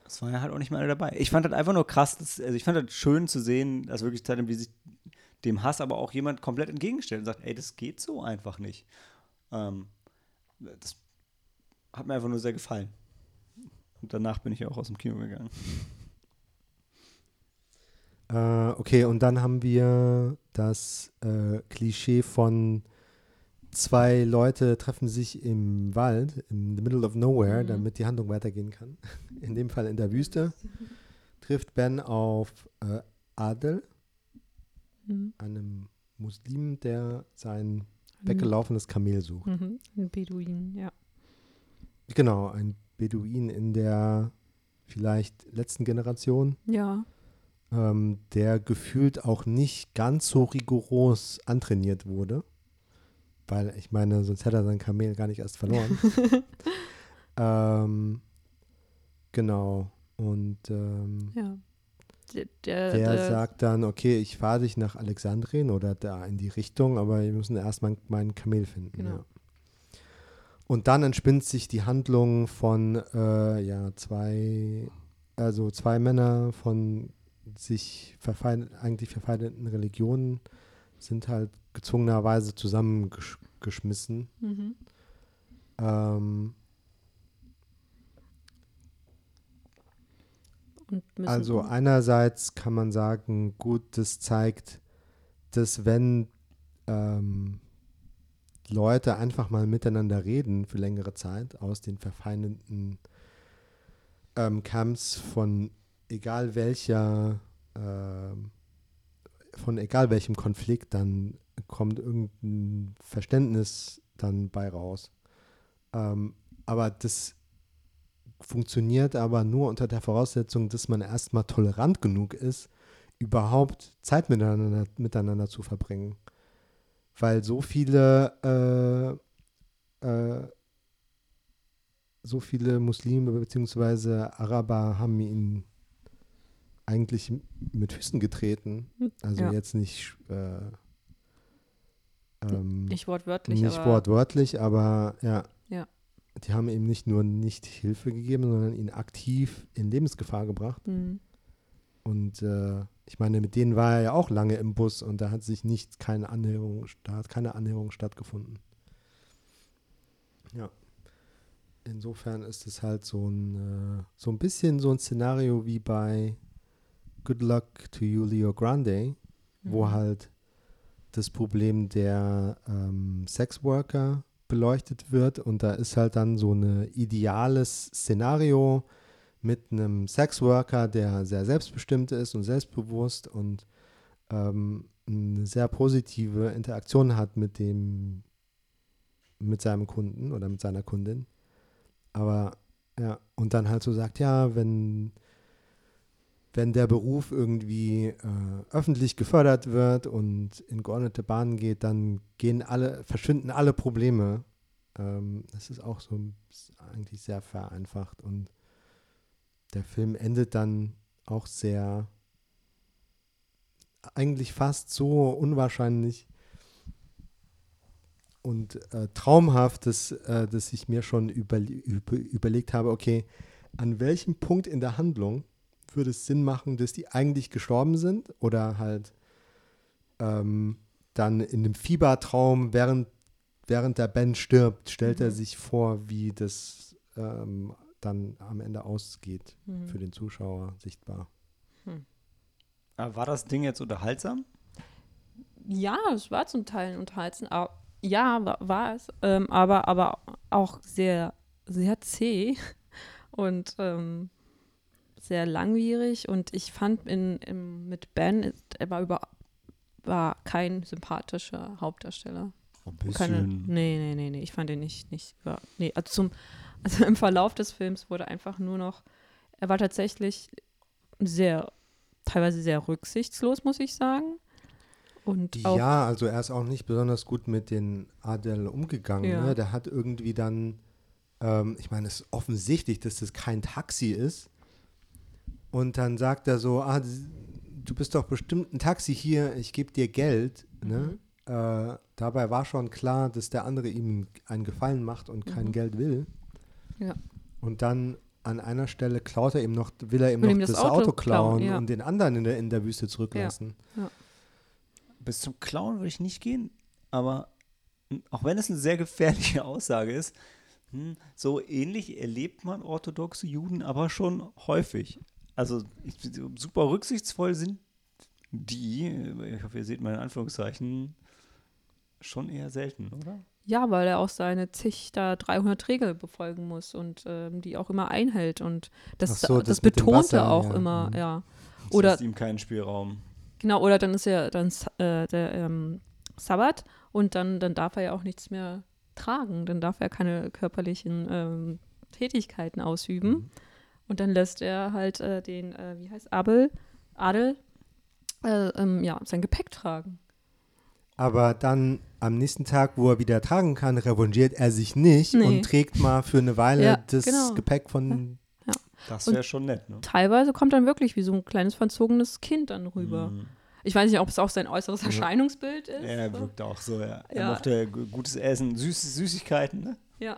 [SPEAKER 1] Es waren ja halt auch nicht mehr alle dabei. Ich fand das einfach nur krass, dass, also ich fand das schön zu sehen, dass wirklich wie sich dem Hass aber auch jemand komplett entgegenstellt und sagt, ey, das geht so einfach nicht. Ähm, das hat mir einfach nur sehr gefallen. Und danach bin ich auch aus dem Kino gegangen.
[SPEAKER 2] Äh, okay, und dann haben wir das äh, Klischee von zwei Leute treffen sich im Wald, in the middle of nowhere,
[SPEAKER 3] Mhm.
[SPEAKER 2] damit die Handlung weitergehen kann. *laughs* In dem Fall in der Wüste. Trifft Ben auf äh, Adel,
[SPEAKER 3] Mhm.
[SPEAKER 2] einem Muslim, der sein weggelaufenes Kamel sucht.
[SPEAKER 3] Mhm. Ein Beduin, ja.
[SPEAKER 2] Genau, ein Beduin in der vielleicht letzten Generation,
[SPEAKER 3] Ja.
[SPEAKER 2] ähm, der gefühlt auch nicht ganz so rigoros antrainiert wurde. Weil ich meine, sonst hätte er sein Kamel gar nicht erst verloren. *laughs* ähm, genau. Und ähm,
[SPEAKER 3] Ja. Der, der,
[SPEAKER 2] der
[SPEAKER 3] der,
[SPEAKER 2] sagt dann, okay, ich fahre dich nach Alexandrien oder da in die Richtung, aber wir müssen erstmal meinen Kamel finden.
[SPEAKER 3] Genau.
[SPEAKER 2] Ja. Und dann entspinnt sich die Handlung von äh, ja, zwei, also zwei Männer von sich verfeind, eigentlich verfeindeten Religionen sind halt gezwungenerweise zusammengeschmissen.
[SPEAKER 3] Mhm.
[SPEAKER 2] Ähm, Also einerseits kann man sagen, gut, das zeigt, dass wenn ähm, Leute einfach mal miteinander reden für längere Zeit aus den verfeindeten ähm, Camps von egal welcher, ähm, von egal welchem Konflikt, dann kommt irgendein Verständnis dann bei raus. Ähm, aber das funktioniert aber nur unter der Voraussetzung, dass man erstmal tolerant genug ist, überhaupt Zeit miteinander, miteinander zu verbringen. Weil so viele, äh, äh, so viele Muslime bzw. Araber haben ihn eigentlich mit Füßen getreten. Also
[SPEAKER 3] Ja.
[SPEAKER 2] jetzt nicht, äh, ähm,
[SPEAKER 3] nicht wortwörtlich,
[SPEAKER 2] nicht
[SPEAKER 3] aber
[SPEAKER 2] wortwörtlich, aber ja.
[SPEAKER 3] Ja.
[SPEAKER 2] Die haben ihm nicht nur nicht Hilfe gegeben, sondern ihn aktiv in Lebensgefahr gebracht.
[SPEAKER 3] Mhm.
[SPEAKER 2] Und äh, ich meine, mit denen war er ja auch lange im Bus und da hat sich nicht keine Annäherung, da hat keine Annäherung stattgefunden. Ja. Insofern ist es halt so ein, äh, so ein bisschen so ein Szenario wie bei Good Luck to You, Leo Grande, wo
[SPEAKER 3] Mhm.
[SPEAKER 2] halt das Problem der ähm, Sexworker beleuchtet wird und da ist halt dann so ein ideales Szenario mit einem Sexworker, der sehr selbstbestimmt ist und selbstbewusst und ähm, eine sehr positive Interaktion hat mit dem mit seinem Kunden oder mit seiner Kundin. Aber ja, und dann halt so sagt, ja, wenn wenn der Beruf irgendwie äh, öffentlich gefördert wird und in geordnete Bahnen geht, dann gehen alle, verschwinden alle Probleme. Ähm, das ist auch so ist eigentlich sehr vereinfacht und der Film endet dann auch sehr eigentlich fast so unwahrscheinlich und äh, traumhaft, dass, äh, dass ich mir schon überle über, überlegt habe, okay, an welchem Punkt in der Handlung würde es Sinn machen, dass die eigentlich gestorben sind oder halt ähm, dann in dem Fiebertraum, während, während der Ben stirbt, stellt er
[SPEAKER 3] Mhm.
[SPEAKER 2] sich vor, wie das ähm, dann am Ende ausgeht
[SPEAKER 3] Mhm.
[SPEAKER 2] für den Zuschauer sichtbar.
[SPEAKER 1] Aber Äh, war das Ding jetzt unterhaltsam?
[SPEAKER 3] Ja, es war zum Teil unterhaltsam. Aber, ja, war, war es. Ähm, aber, aber auch sehr, sehr zäh *laughs* und ähm, sehr langwierig. Und ich fand in, im, mit Ben, ist- er war, über, war kein sympathischer Hauptdarsteller.
[SPEAKER 1] Ein
[SPEAKER 3] Keine, nee, nee, nee, nee. Ich fand ihn nicht, nicht über, nee, also zum, *laughs* also im Verlauf des Films wurde einfach nur noch, er war tatsächlich sehr, teilweise sehr rücksichtslos, muss ich sagen. Und
[SPEAKER 2] Ja, also er ist auch nicht besonders gut mit den Adel umgegangen.
[SPEAKER 3] Ja.
[SPEAKER 2] Ne? Der hat irgendwie dann, ähm, ich meine, es ist offensichtlich, dass das kein Taxi ist. Und dann sagt er so, ah, du bist doch bestimmt ein Taxi hier, ich gebe dir Geld. Ne? Äh, dabei war schon klar, dass der andere ihm einen Gefallen macht und kein
[SPEAKER 3] Mhm.
[SPEAKER 2] Geld will.
[SPEAKER 3] Ja.
[SPEAKER 2] Und dann an einer Stelle klaut er ihm noch, will er ihm
[SPEAKER 3] Will
[SPEAKER 2] noch
[SPEAKER 3] ihm
[SPEAKER 2] das,
[SPEAKER 3] das
[SPEAKER 2] Auto,
[SPEAKER 3] Auto
[SPEAKER 2] klauen
[SPEAKER 3] klauen, ja.
[SPEAKER 2] und den anderen in der, in der Wüste zurücklassen.
[SPEAKER 1] Bis zum Clown würde ich nicht gehen, aber auch wenn es eine sehr gefährliche *laughs* Aussage ist, hm, so ähnlich erlebt man orthodoxe Juden aber schon häufig. Also ich, super rücksichtsvoll sind die, ich hoffe, ihr seht meine Anführungszeichen, schon eher selten, oder?
[SPEAKER 3] ja, weil er auch seine zig da 300 Regeln befolgen muss und ähm, die auch immer einhält. Und das,
[SPEAKER 2] so,
[SPEAKER 3] das,
[SPEAKER 2] das
[SPEAKER 3] betonte
[SPEAKER 2] Wasser,
[SPEAKER 3] auch
[SPEAKER 2] ja.
[SPEAKER 3] immer,
[SPEAKER 2] Mhm.
[SPEAKER 3] ja.
[SPEAKER 1] Das
[SPEAKER 3] Oder-
[SPEAKER 1] lässt ihm keinen Spielraum.
[SPEAKER 3] Genau, oder dann ist ja dann äh, der ähm, Sabbat und dann, dann darf er ja auch nichts mehr tragen. Dann darf er keine körperlichen ähm, Tätigkeiten ausüben.
[SPEAKER 2] Mhm.
[SPEAKER 3] Und dann lässt er halt äh, den, äh, wie heißt Abel, Adel, äh, ähm, ja, sein Gepäck tragen.
[SPEAKER 2] Aber dann am nächsten Tag, wo er wieder tragen kann, revanchiert er sich nicht
[SPEAKER 3] Nee.
[SPEAKER 2] und trägt mal für eine Weile
[SPEAKER 3] Ja,
[SPEAKER 2] das
[SPEAKER 3] genau.
[SPEAKER 2] Gepäck von.
[SPEAKER 1] Das
[SPEAKER 3] Und-
[SPEAKER 1] wäre schon nett, ne?
[SPEAKER 3] Teilweise kommt dann wirklich wie so ein kleines verzogenes Kind dann rüber.
[SPEAKER 1] Mhm.
[SPEAKER 3] Ich weiß nicht, ob es auch sein äußeres
[SPEAKER 2] Ja.
[SPEAKER 3] Erscheinungsbild ist.
[SPEAKER 1] Er wirkt auch so, ja. Er
[SPEAKER 3] Ja.
[SPEAKER 1] mochte gu- gutes Essen, Süß Süßigkeiten, ne?
[SPEAKER 3] Ja.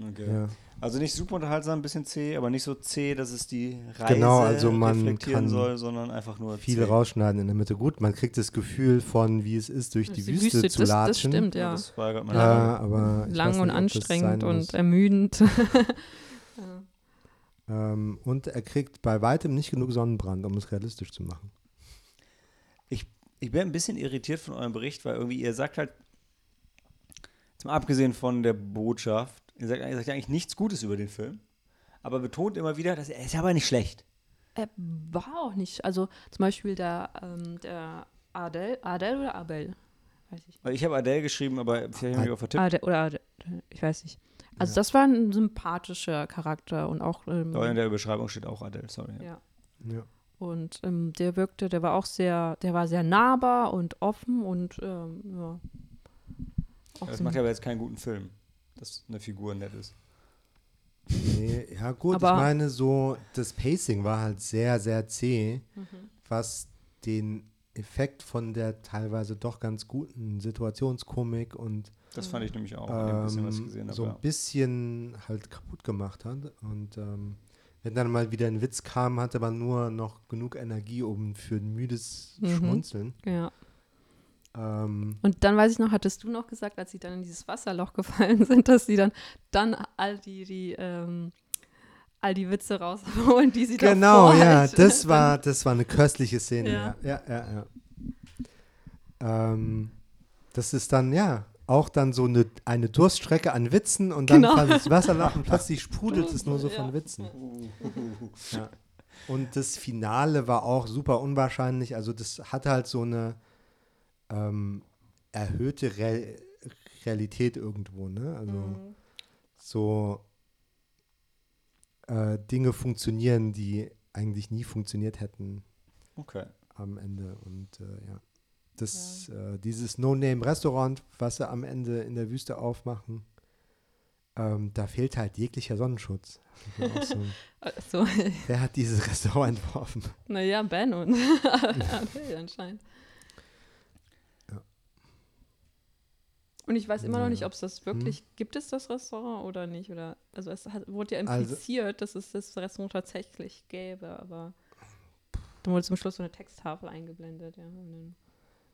[SPEAKER 1] Okay.
[SPEAKER 2] Ja.
[SPEAKER 1] Also nicht super unterhaltsam, ein bisschen zäh, aber nicht so zäh, dass es die Reise
[SPEAKER 2] Genau, also man
[SPEAKER 1] reflektieren
[SPEAKER 2] kann
[SPEAKER 1] soll, sondern einfach nur
[SPEAKER 2] Viel
[SPEAKER 1] zäh.
[SPEAKER 2] rausschneiden in der Mitte. Gut, man kriegt das Gefühl von, wie es ist, durch
[SPEAKER 3] Das
[SPEAKER 2] die,
[SPEAKER 3] ist
[SPEAKER 2] Wüste, zu
[SPEAKER 3] das, das
[SPEAKER 2] latschen.
[SPEAKER 3] stimmt,
[SPEAKER 1] Ja,
[SPEAKER 3] ja.
[SPEAKER 1] das war
[SPEAKER 2] Äh,
[SPEAKER 1] meine
[SPEAKER 2] aber ich
[SPEAKER 3] Lang und
[SPEAKER 2] nicht, das sein
[SPEAKER 3] anstrengend
[SPEAKER 2] muss.
[SPEAKER 3] und ermüdend. *laughs*
[SPEAKER 2] Ähm, und er kriegt bei weitem nicht genug Sonnenbrand, um es realistisch zu machen.
[SPEAKER 1] Ich bin ein bisschen irritiert von eurem Bericht, weil irgendwie ihr sagt halt, mal abgesehen von der Botschaft, ihr sagt, ihr sagt eigentlich nichts Gutes über den Film, aber betont immer wieder, dass er ist aber nicht schlecht.
[SPEAKER 3] Er war auch nicht. Also zum Beispiel der, ähm, der Adel, Adel oder Abel? Weiß ich.
[SPEAKER 1] Weil ich habe Adele geschrieben, aber vielleicht habe ich mich auch vertippt.
[SPEAKER 3] Adel oder Adel, ich weiß nicht. Also
[SPEAKER 2] Ja.
[SPEAKER 3] das war ein sympathischer Charakter und auch ähm,
[SPEAKER 1] in der Beschreibung steht auch Adele, sorry.
[SPEAKER 3] ja.
[SPEAKER 2] Ja.
[SPEAKER 3] Und ähm, der wirkte, der war auch sehr, der war sehr nahbar und offen und ähm, ja.
[SPEAKER 1] Das macht ja aber jetzt keinen guten Film, dass eine Figur nett ist.
[SPEAKER 2] Nee, ja gut,
[SPEAKER 3] Aber-
[SPEAKER 2] ich meine so, das Pacing war halt sehr, sehr zäh,
[SPEAKER 3] Mhm.
[SPEAKER 2] was den Effekt von der teilweise doch ganz guten Situationskomik und
[SPEAKER 1] Das fand ich nämlich auch, dem bisschen, was ich
[SPEAKER 2] ähm,
[SPEAKER 1] gesehen habe.
[SPEAKER 2] so
[SPEAKER 1] ja.
[SPEAKER 2] ein bisschen halt kaputt gemacht hat. Und ähm, wenn dann mal wieder ein Witz kam, hatte man nur noch genug Energie um für ein müdes
[SPEAKER 3] Mhm.
[SPEAKER 2] Schmunzeln.
[SPEAKER 3] Ja.
[SPEAKER 2] Ähm,
[SPEAKER 3] Und dann weiß ich noch, hattest du noch gesagt, als sie dann in dieses Wasserloch gefallen *laughs* sind, dass sie dann dann all die, die ähm, all die Witze rausholen, die sie
[SPEAKER 2] genau,
[SPEAKER 3] davor
[SPEAKER 2] ja,
[SPEAKER 3] halt
[SPEAKER 2] das war, *laughs* das war eine köstliche Szene.
[SPEAKER 3] Ja.
[SPEAKER 2] Ja, ja, ja. ja. Ähm, das ist dann, ja, auch dann so eine, eine Durststrecke an Witzen und dann
[SPEAKER 3] Genau.
[SPEAKER 2] fällt das Wasserloch und *laughs* plötzlich sprudelt es nur so von. Witzen. Ja. Und das Finale war auch super unwahrscheinlich. Also das hatte halt so eine ähm, erhöhte Re Realität irgendwo, ne? Also
[SPEAKER 3] Mhm.
[SPEAKER 2] so äh, Dinge funktionieren, die eigentlich nie funktioniert hätten
[SPEAKER 1] Okay.
[SPEAKER 2] am Ende. Und äh, ja. Das, äh, dieses No-Name-Restaurant, was sie am Ende in der Wüste aufmachen, ähm, da fehlt halt jeglicher Sonnenschutz. Also *laughs* So, wer hat dieses Restaurant entworfen?
[SPEAKER 3] naja, Ben und *laughs* *laughs* Adel anscheinend. Und ich weiß immer noch nicht, ob es das wirklich, gibt es das Restaurant oder nicht? Oder, also es hat, wurde ja
[SPEAKER 2] Also-
[SPEAKER 3] impliziert, dass es das Restaurant tatsächlich gäbe, aber dann wurde zum Schluss so eine Texttafel eingeblendet, ja. Und dann,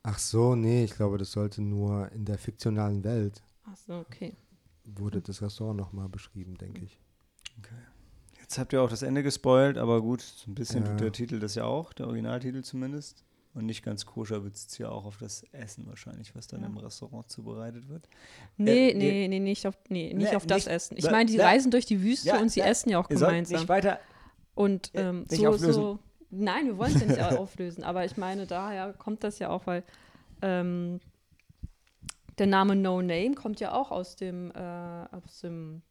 [SPEAKER 2] Ach so, nee, ich glaube, das sollte nur in der fiktionalen Welt,
[SPEAKER 3] ach so, okay.
[SPEAKER 2] wurde das Restaurant nochmal beschrieben, denke ich.
[SPEAKER 1] Jetzt habt ihr auch das Ende gespoilt, aber gut, so ein bisschen
[SPEAKER 2] Ja.
[SPEAKER 1] tut der Titel das ja auch, der Originaltitel zumindest. Und nicht ganz koscher bezieht es ja auch auf das Essen wahrscheinlich, was dann
[SPEAKER 3] Ja.
[SPEAKER 1] im Restaurant zubereitet wird.
[SPEAKER 3] Nee,
[SPEAKER 1] Äh,
[SPEAKER 3] nee, nee, nicht auf, nee, nicht
[SPEAKER 1] Nee,
[SPEAKER 3] auf das
[SPEAKER 1] nicht-
[SPEAKER 3] Essen. Ich meine, die reisen durch die Wüste
[SPEAKER 1] Ja,
[SPEAKER 3] und sie essen ja auch gemeinsam.
[SPEAKER 1] nicht weiter.
[SPEAKER 3] Und
[SPEAKER 1] Äh,
[SPEAKER 3] ähm,
[SPEAKER 1] nicht
[SPEAKER 3] so,
[SPEAKER 1] auflösen.
[SPEAKER 3] so, nein, wir wollen es ja nicht *laughs* auflösen, aber ich meine, daher kommt das ja auch, weil ähm, der Name No Name kommt ja auch aus dem, äh, aus dem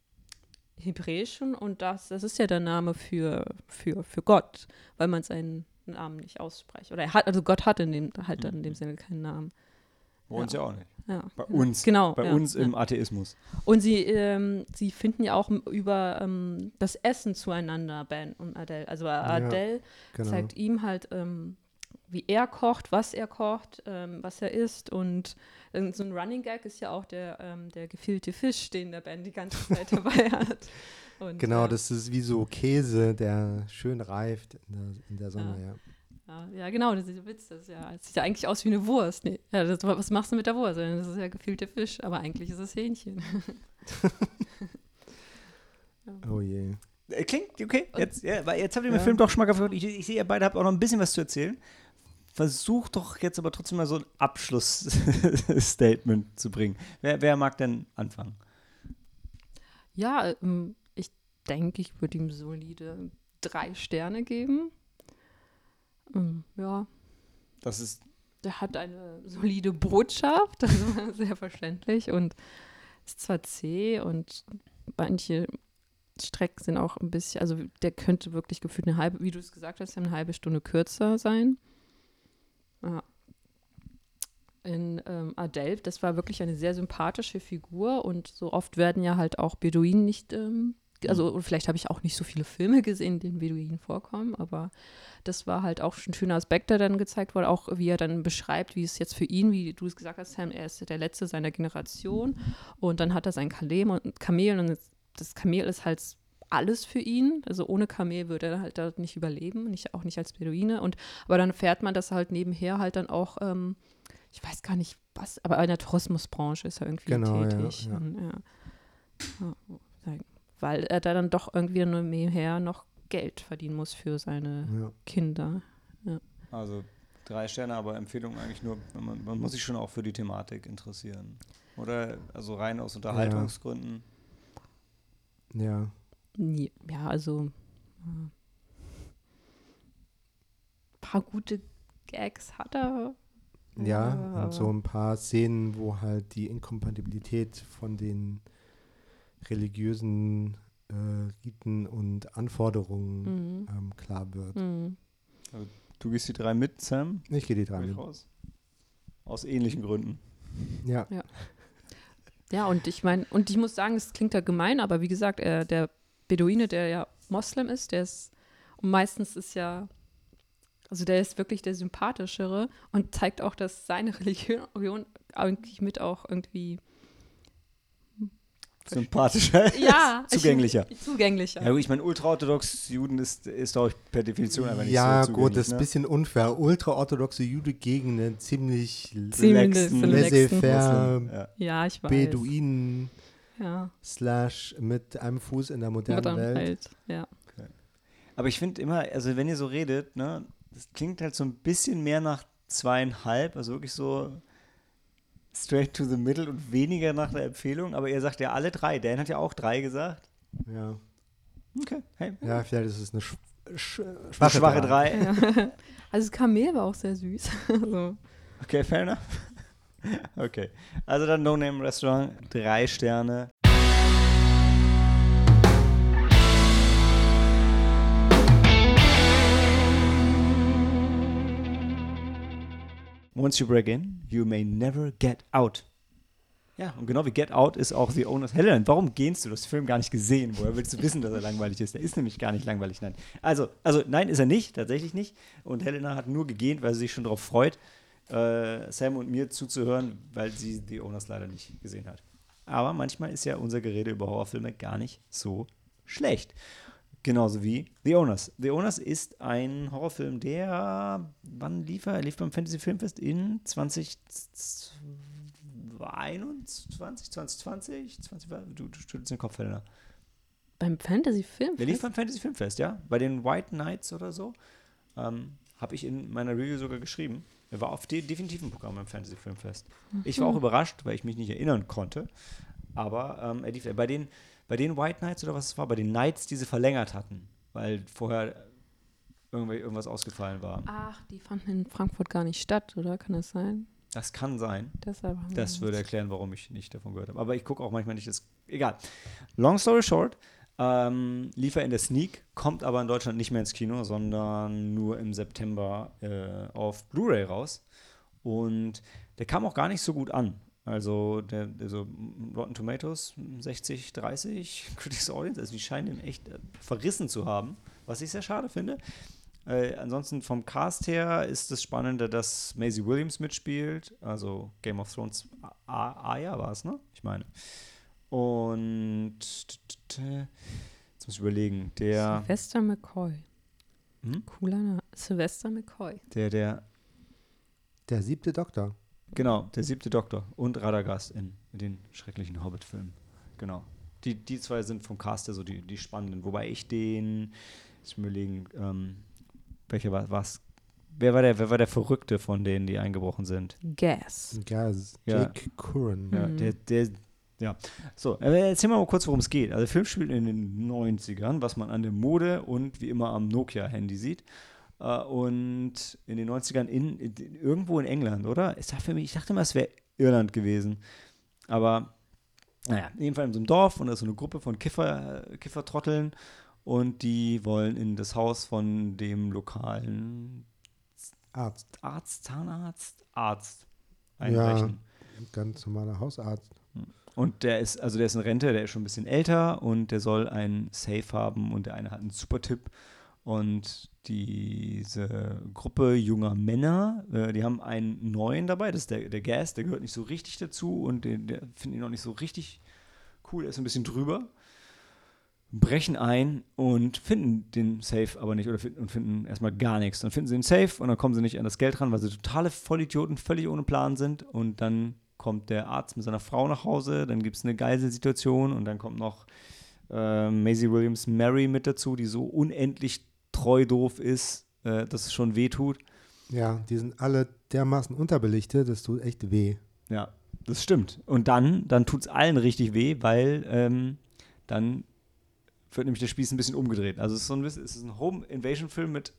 [SPEAKER 3] Hebräischen und das, das ist ja der Name für, für, für Gott, weil man seinen Namen nicht ausspreche. Oder er hat, also Gott hat in dem, halt dann in dem Sinne keinen Namen.
[SPEAKER 1] Bei uns ja auch nicht.
[SPEAKER 3] Ja.
[SPEAKER 1] Bei uns.
[SPEAKER 3] Genau.
[SPEAKER 1] Bei
[SPEAKER 3] ja,
[SPEAKER 1] uns im Atheismus.
[SPEAKER 3] Und sie, ähm, sie finden ja auch über ähm, das Essen zueinander, Ben und Adele. Also Adele
[SPEAKER 2] Genau.
[SPEAKER 3] zeigt ihm halt, ähm, wie er kocht, was er kocht, ähm, was er isst. Und ähm, so ein Running Gag ist ja auch der, ähm, der gefüllte Fisch, den der Ben die ganze *laughs* Zeit dabei hat. Und,
[SPEAKER 2] Genau,
[SPEAKER 3] äh,
[SPEAKER 2] das ist wie so Käse, der schön reift in der, in der Sonne, ja.
[SPEAKER 3] Ja, ja, genau, das ist der Witz. Das, ist ja, das sieht ja eigentlich aus wie eine Wurst. Nee, ja, das, was machst du mit der Wurst? Das ist ja gefühlte Fisch, aber eigentlich ist es Hähnchen. *laughs*
[SPEAKER 2] Oh je.
[SPEAKER 1] Äh, Klingt okay. Jetzt, ja, weil jetzt habt ihr mir
[SPEAKER 2] Ja.
[SPEAKER 1] den Film doch schon mal geführt. Ich, ich sehe, ihr beide habt auch noch ein bisschen was zu erzählen. Versucht doch jetzt aber trotzdem mal so ein Abschlussstatement *laughs* zu bringen. Wer, wer mag denn anfangen?
[SPEAKER 3] Ja, ähm, ich denke, ich würde ihm solide drei Sterne geben. Ähm, ja,
[SPEAKER 1] Das ist
[SPEAKER 3] der hat eine solide Botschaft, *laughs* das war sehr verständlich und ist zwar zäh und manche Strecken sind auch ein bisschen, also der könnte wirklich gefühlt eine halbe, wie du es gesagt hast, eine halbe Stunde kürzer sein. Ja. In ähm, Adele, das war wirklich eine sehr sympathische Figur und so oft werden ja halt auch Beduinen nicht, ähm, also oder vielleicht habe ich auch nicht so viele Filme gesehen, in denen Beduinen vorkommen, aber das war halt auch schon ein schöner Aspekt, der dann gezeigt wurde, auch wie er dann beschreibt, wie es jetzt für ihn, wie du es gesagt hast, Sam, er ist der Letzte seiner Generation und dann hat er sein Kamel und Kamel und das Kamel ist halt alles für ihn. Also ohne Kamel würde er halt dort nicht überleben, nicht, auch nicht als Beduine. Und aber dann erfährt man, dass er halt nebenher halt dann auch, ähm, ich weiß gar nicht was, aber in der Tourismusbranche ist er irgendwie
[SPEAKER 2] Genau, ja,
[SPEAKER 3] tätig.
[SPEAKER 2] ja.
[SPEAKER 3] Und, ja. Ja, weil er da dann doch irgendwie nur nebenher noch Geld verdienen muss für seine
[SPEAKER 2] Ja.
[SPEAKER 3] Kinder.
[SPEAKER 1] also drei Sterne, aber Empfehlung eigentlich nur, man, man muss sich schon auch für die Thematik interessieren. Oder also rein aus Unterhaltungsgründen.
[SPEAKER 2] ja.
[SPEAKER 3] Ja, also ein paar gute Gags hat er.
[SPEAKER 2] Ja,
[SPEAKER 3] aber-
[SPEAKER 2] und so ein paar Szenen, wo halt die Inkompatibilität von den religiösen äh, Riten und Anforderungen
[SPEAKER 3] Mhm.
[SPEAKER 2] ähm, klar wird.
[SPEAKER 3] Mhm.
[SPEAKER 1] Du gehst die drei mit, Sam?
[SPEAKER 2] Ich gehe die drei mit.
[SPEAKER 1] raus. Aus ähnlichen Gründen.
[SPEAKER 2] Ja,
[SPEAKER 3] Ja, und ich meine, und ich muss sagen, es klingt ja gemein, aber wie gesagt, er, der Beduine, der ja Moslem ist, der ist, und meistens ist ja, also der ist wirklich der sympathischere und zeigt auch, dass seine *laughs* Religion eigentlich mit auch irgendwie,
[SPEAKER 1] Sympathischer. *laughs*
[SPEAKER 3] ja, *laughs*
[SPEAKER 1] Zugänglicher.
[SPEAKER 3] Ich, zugänglicher.
[SPEAKER 1] Ja, gut, ich meine, ultraorthodox Juden ist, ist doch per Definition einfach nicht
[SPEAKER 2] ja
[SPEAKER 1] so
[SPEAKER 2] gut, das ist ein
[SPEAKER 1] ne?
[SPEAKER 2] bisschen unfair. Ultraorthodoxe Jude gegen einen ziemlich
[SPEAKER 3] Ziemlich
[SPEAKER 2] laissez-faire
[SPEAKER 1] ja.
[SPEAKER 3] Ja.
[SPEAKER 2] Beduinen
[SPEAKER 3] Ja,
[SPEAKER 2] slash mit einem Fuß in der modernen Welt.
[SPEAKER 3] halt, ja.
[SPEAKER 1] Aber ich finde immer, also wenn ihr so redet, ne, das klingt halt so ein bisschen mehr nach zweieinhalb, also wirklich so straight to the middle und weniger nach der Empfehlung. Aber ihr sagt ja alle drei. Dan hat ja auch drei gesagt.
[SPEAKER 2] Ja.
[SPEAKER 1] Okay, hey.
[SPEAKER 2] ja, vielleicht ist es eine sch sch
[SPEAKER 1] Schwache,
[SPEAKER 2] schwache, drei.
[SPEAKER 1] drei. *laughs*
[SPEAKER 3] Also das Kamel war auch sehr süß. *laughs* also,
[SPEAKER 1] Okay, fair enough. Okay. Also dann No Name Restaurant, drei Sterne. Once you break in, you may never get out. Ja, und genau wie Get Out ist auch The Owner's Helen. Warum gehst du? Du hast den Film gar nicht gesehen. Woher willst du wissen, dass er langweilig ist? Der ist nämlich gar nicht langweilig, nein. Also, also nein, ist er nicht, tatsächlich nicht. Und Helena hat nur gegähnt, weil sie sich schon darauf freut, äh, Sam und mir zuzuhören, weil sie The Owners leider nicht gesehen hat. Aber manchmal ist ja unser Gerede über Horrorfilme gar nicht so schlecht. Genauso wie The Owners. The Owners ist ein Horrorfilm, der, wann lief er? Er lief beim Fantasy Filmfest in 2021, 2020, 20, du, du schüttelst den Kopf, Helena.
[SPEAKER 3] beim Fantasy-Film.
[SPEAKER 1] Der lief beim Fantasy Filmfest, ja. Bei den White Knights oder so. Ähm, Habe ich in meiner Review sogar geschrieben. Er war auf de definitiv ein Programm beim Fantasy Filmfest. Ich war auch überrascht, weil ich mich nicht erinnern konnte. Aber ähm, er lief bei den, bei den White Knights oder was es war, bei den Knights, die sie verlängert hatten, weil vorher irgendwas ausgefallen war.
[SPEAKER 3] Ach, die fanden in Frankfurt gar nicht statt, oder? Kann das sein?
[SPEAKER 1] Das kann sein.
[SPEAKER 3] Deshalb
[SPEAKER 1] Das würde erklären, warum ich nicht davon gehört habe. Aber ich gucke auch manchmal nicht. Das, egal. Long story short, Ähm, lief er in der Sneak, kommt aber in Deutschland nicht mehr ins Kino, sondern nur im September äh, auf Blu-ray raus. Und der kam auch gar nicht so gut an. Also, der, also Rotten Tomatoes 60, 30, *laughs* Critics Audience, also die scheinen ihn echt äh, verrissen zu haben, was ich sehr schade finde. Äh, ansonsten vom Cast her ist das Spannende, dass Maisie Williams mitspielt, also Game of Thrones Aya war es, ne? Ich meine. Und jetzt muss ich überlegen, der.
[SPEAKER 3] Sylvester McCoy.
[SPEAKER 1] Hm?
[SPEAKER 3] Cooler Name. Sylvester McCoy.
[SPEAKER 1] Der, der,
[SPEAKER 2] Der siebte Doktor.
[SPEAKER 1] genau, der siebte Doktor und Radagast in, den schrecklichen Hobbit-Filmen. Genau. Die, die zwei sind vom Cast her so die, die spannenden. Wobei ich den, ich muss mir überlegen, ähm, welcher war was? Wer war der, wer war der Verrückte von denen, die eingebrochen sind?
[SPEAKER 3] Gas.
[SPEAKER 2] Gaz.
[SPEAKER 1] Ja.
[SPEAKER 2] Jake Curran.
[SPEAKER 1] Ja,
[SPEAKER 3] Mhm.
[SPEAKER 1] der, der, ja. So, äh, erzähl mal kurz, worum es geht. Also, der Film spielt in den 90ern, was man an der Mode und wie immer am Nokia-Handy sieht. Äh, und in den 90ern in, in, irgendwo in England, oder? Ich dachte, für mich, ich dachte immer, es wäre Irland gewesen. Aber, naja, jedenfalls in so einem Dorf und da ist so eine Gruppe von Kiffer, Kiffertrotteln und die wollen in das Haus von dem lokalen
[SPEAKER 2] Arzt.
[SPEAKER 1] Arzt, Zahnarzt, Arzt
[SPEAKER 2] Ja.
[SPEAKER 1] einbrechen.
[SPEAKER 2] Ganz normaler Hausarzt.
[SPEAKER 1] Und der ist, also der ist in Rente, der ist schon ein bisschen älter und der soll einen Safe haben und der eine hat einen super Tipp. Und diese Gruppe junger Männer, äh, die haben einen neuen dabei, das ist der, der Gas, der gehört nicht so richtig dazu und den, der finden ihn noch nicht so richtig cool, der ist ein bisschen drüber. Brechen ein und finden den Safe aber nicht oder finden, und finden erstmal gar nichts. Dann finden sie den Safe und dann kommen sie nicht an das Geld ran, weil sie totale Vollidioten, völlig ohne Plan sind. Und dann kommt der Arzt mit seiner Frau nach Hause, dann gibt es eine Geiselsituation und dann kommt noch äh, Maisie Williams Mary mit dazu, die so unendlich treu doof ist, äh, dass es schon weh tut.
[SPEAKER 2] Ja, die sind alle dermaßen unterbelichtet, das tut echt weh.
[SPEAKER 1] Ja, das stimmt. Und dann, dann tut es allen richtig weh, weil ähm, dann wird nämlich der Spieß ein bisschen umgedreht. Also es ist so ein bisschen, es ist ein Home Invasion Film mit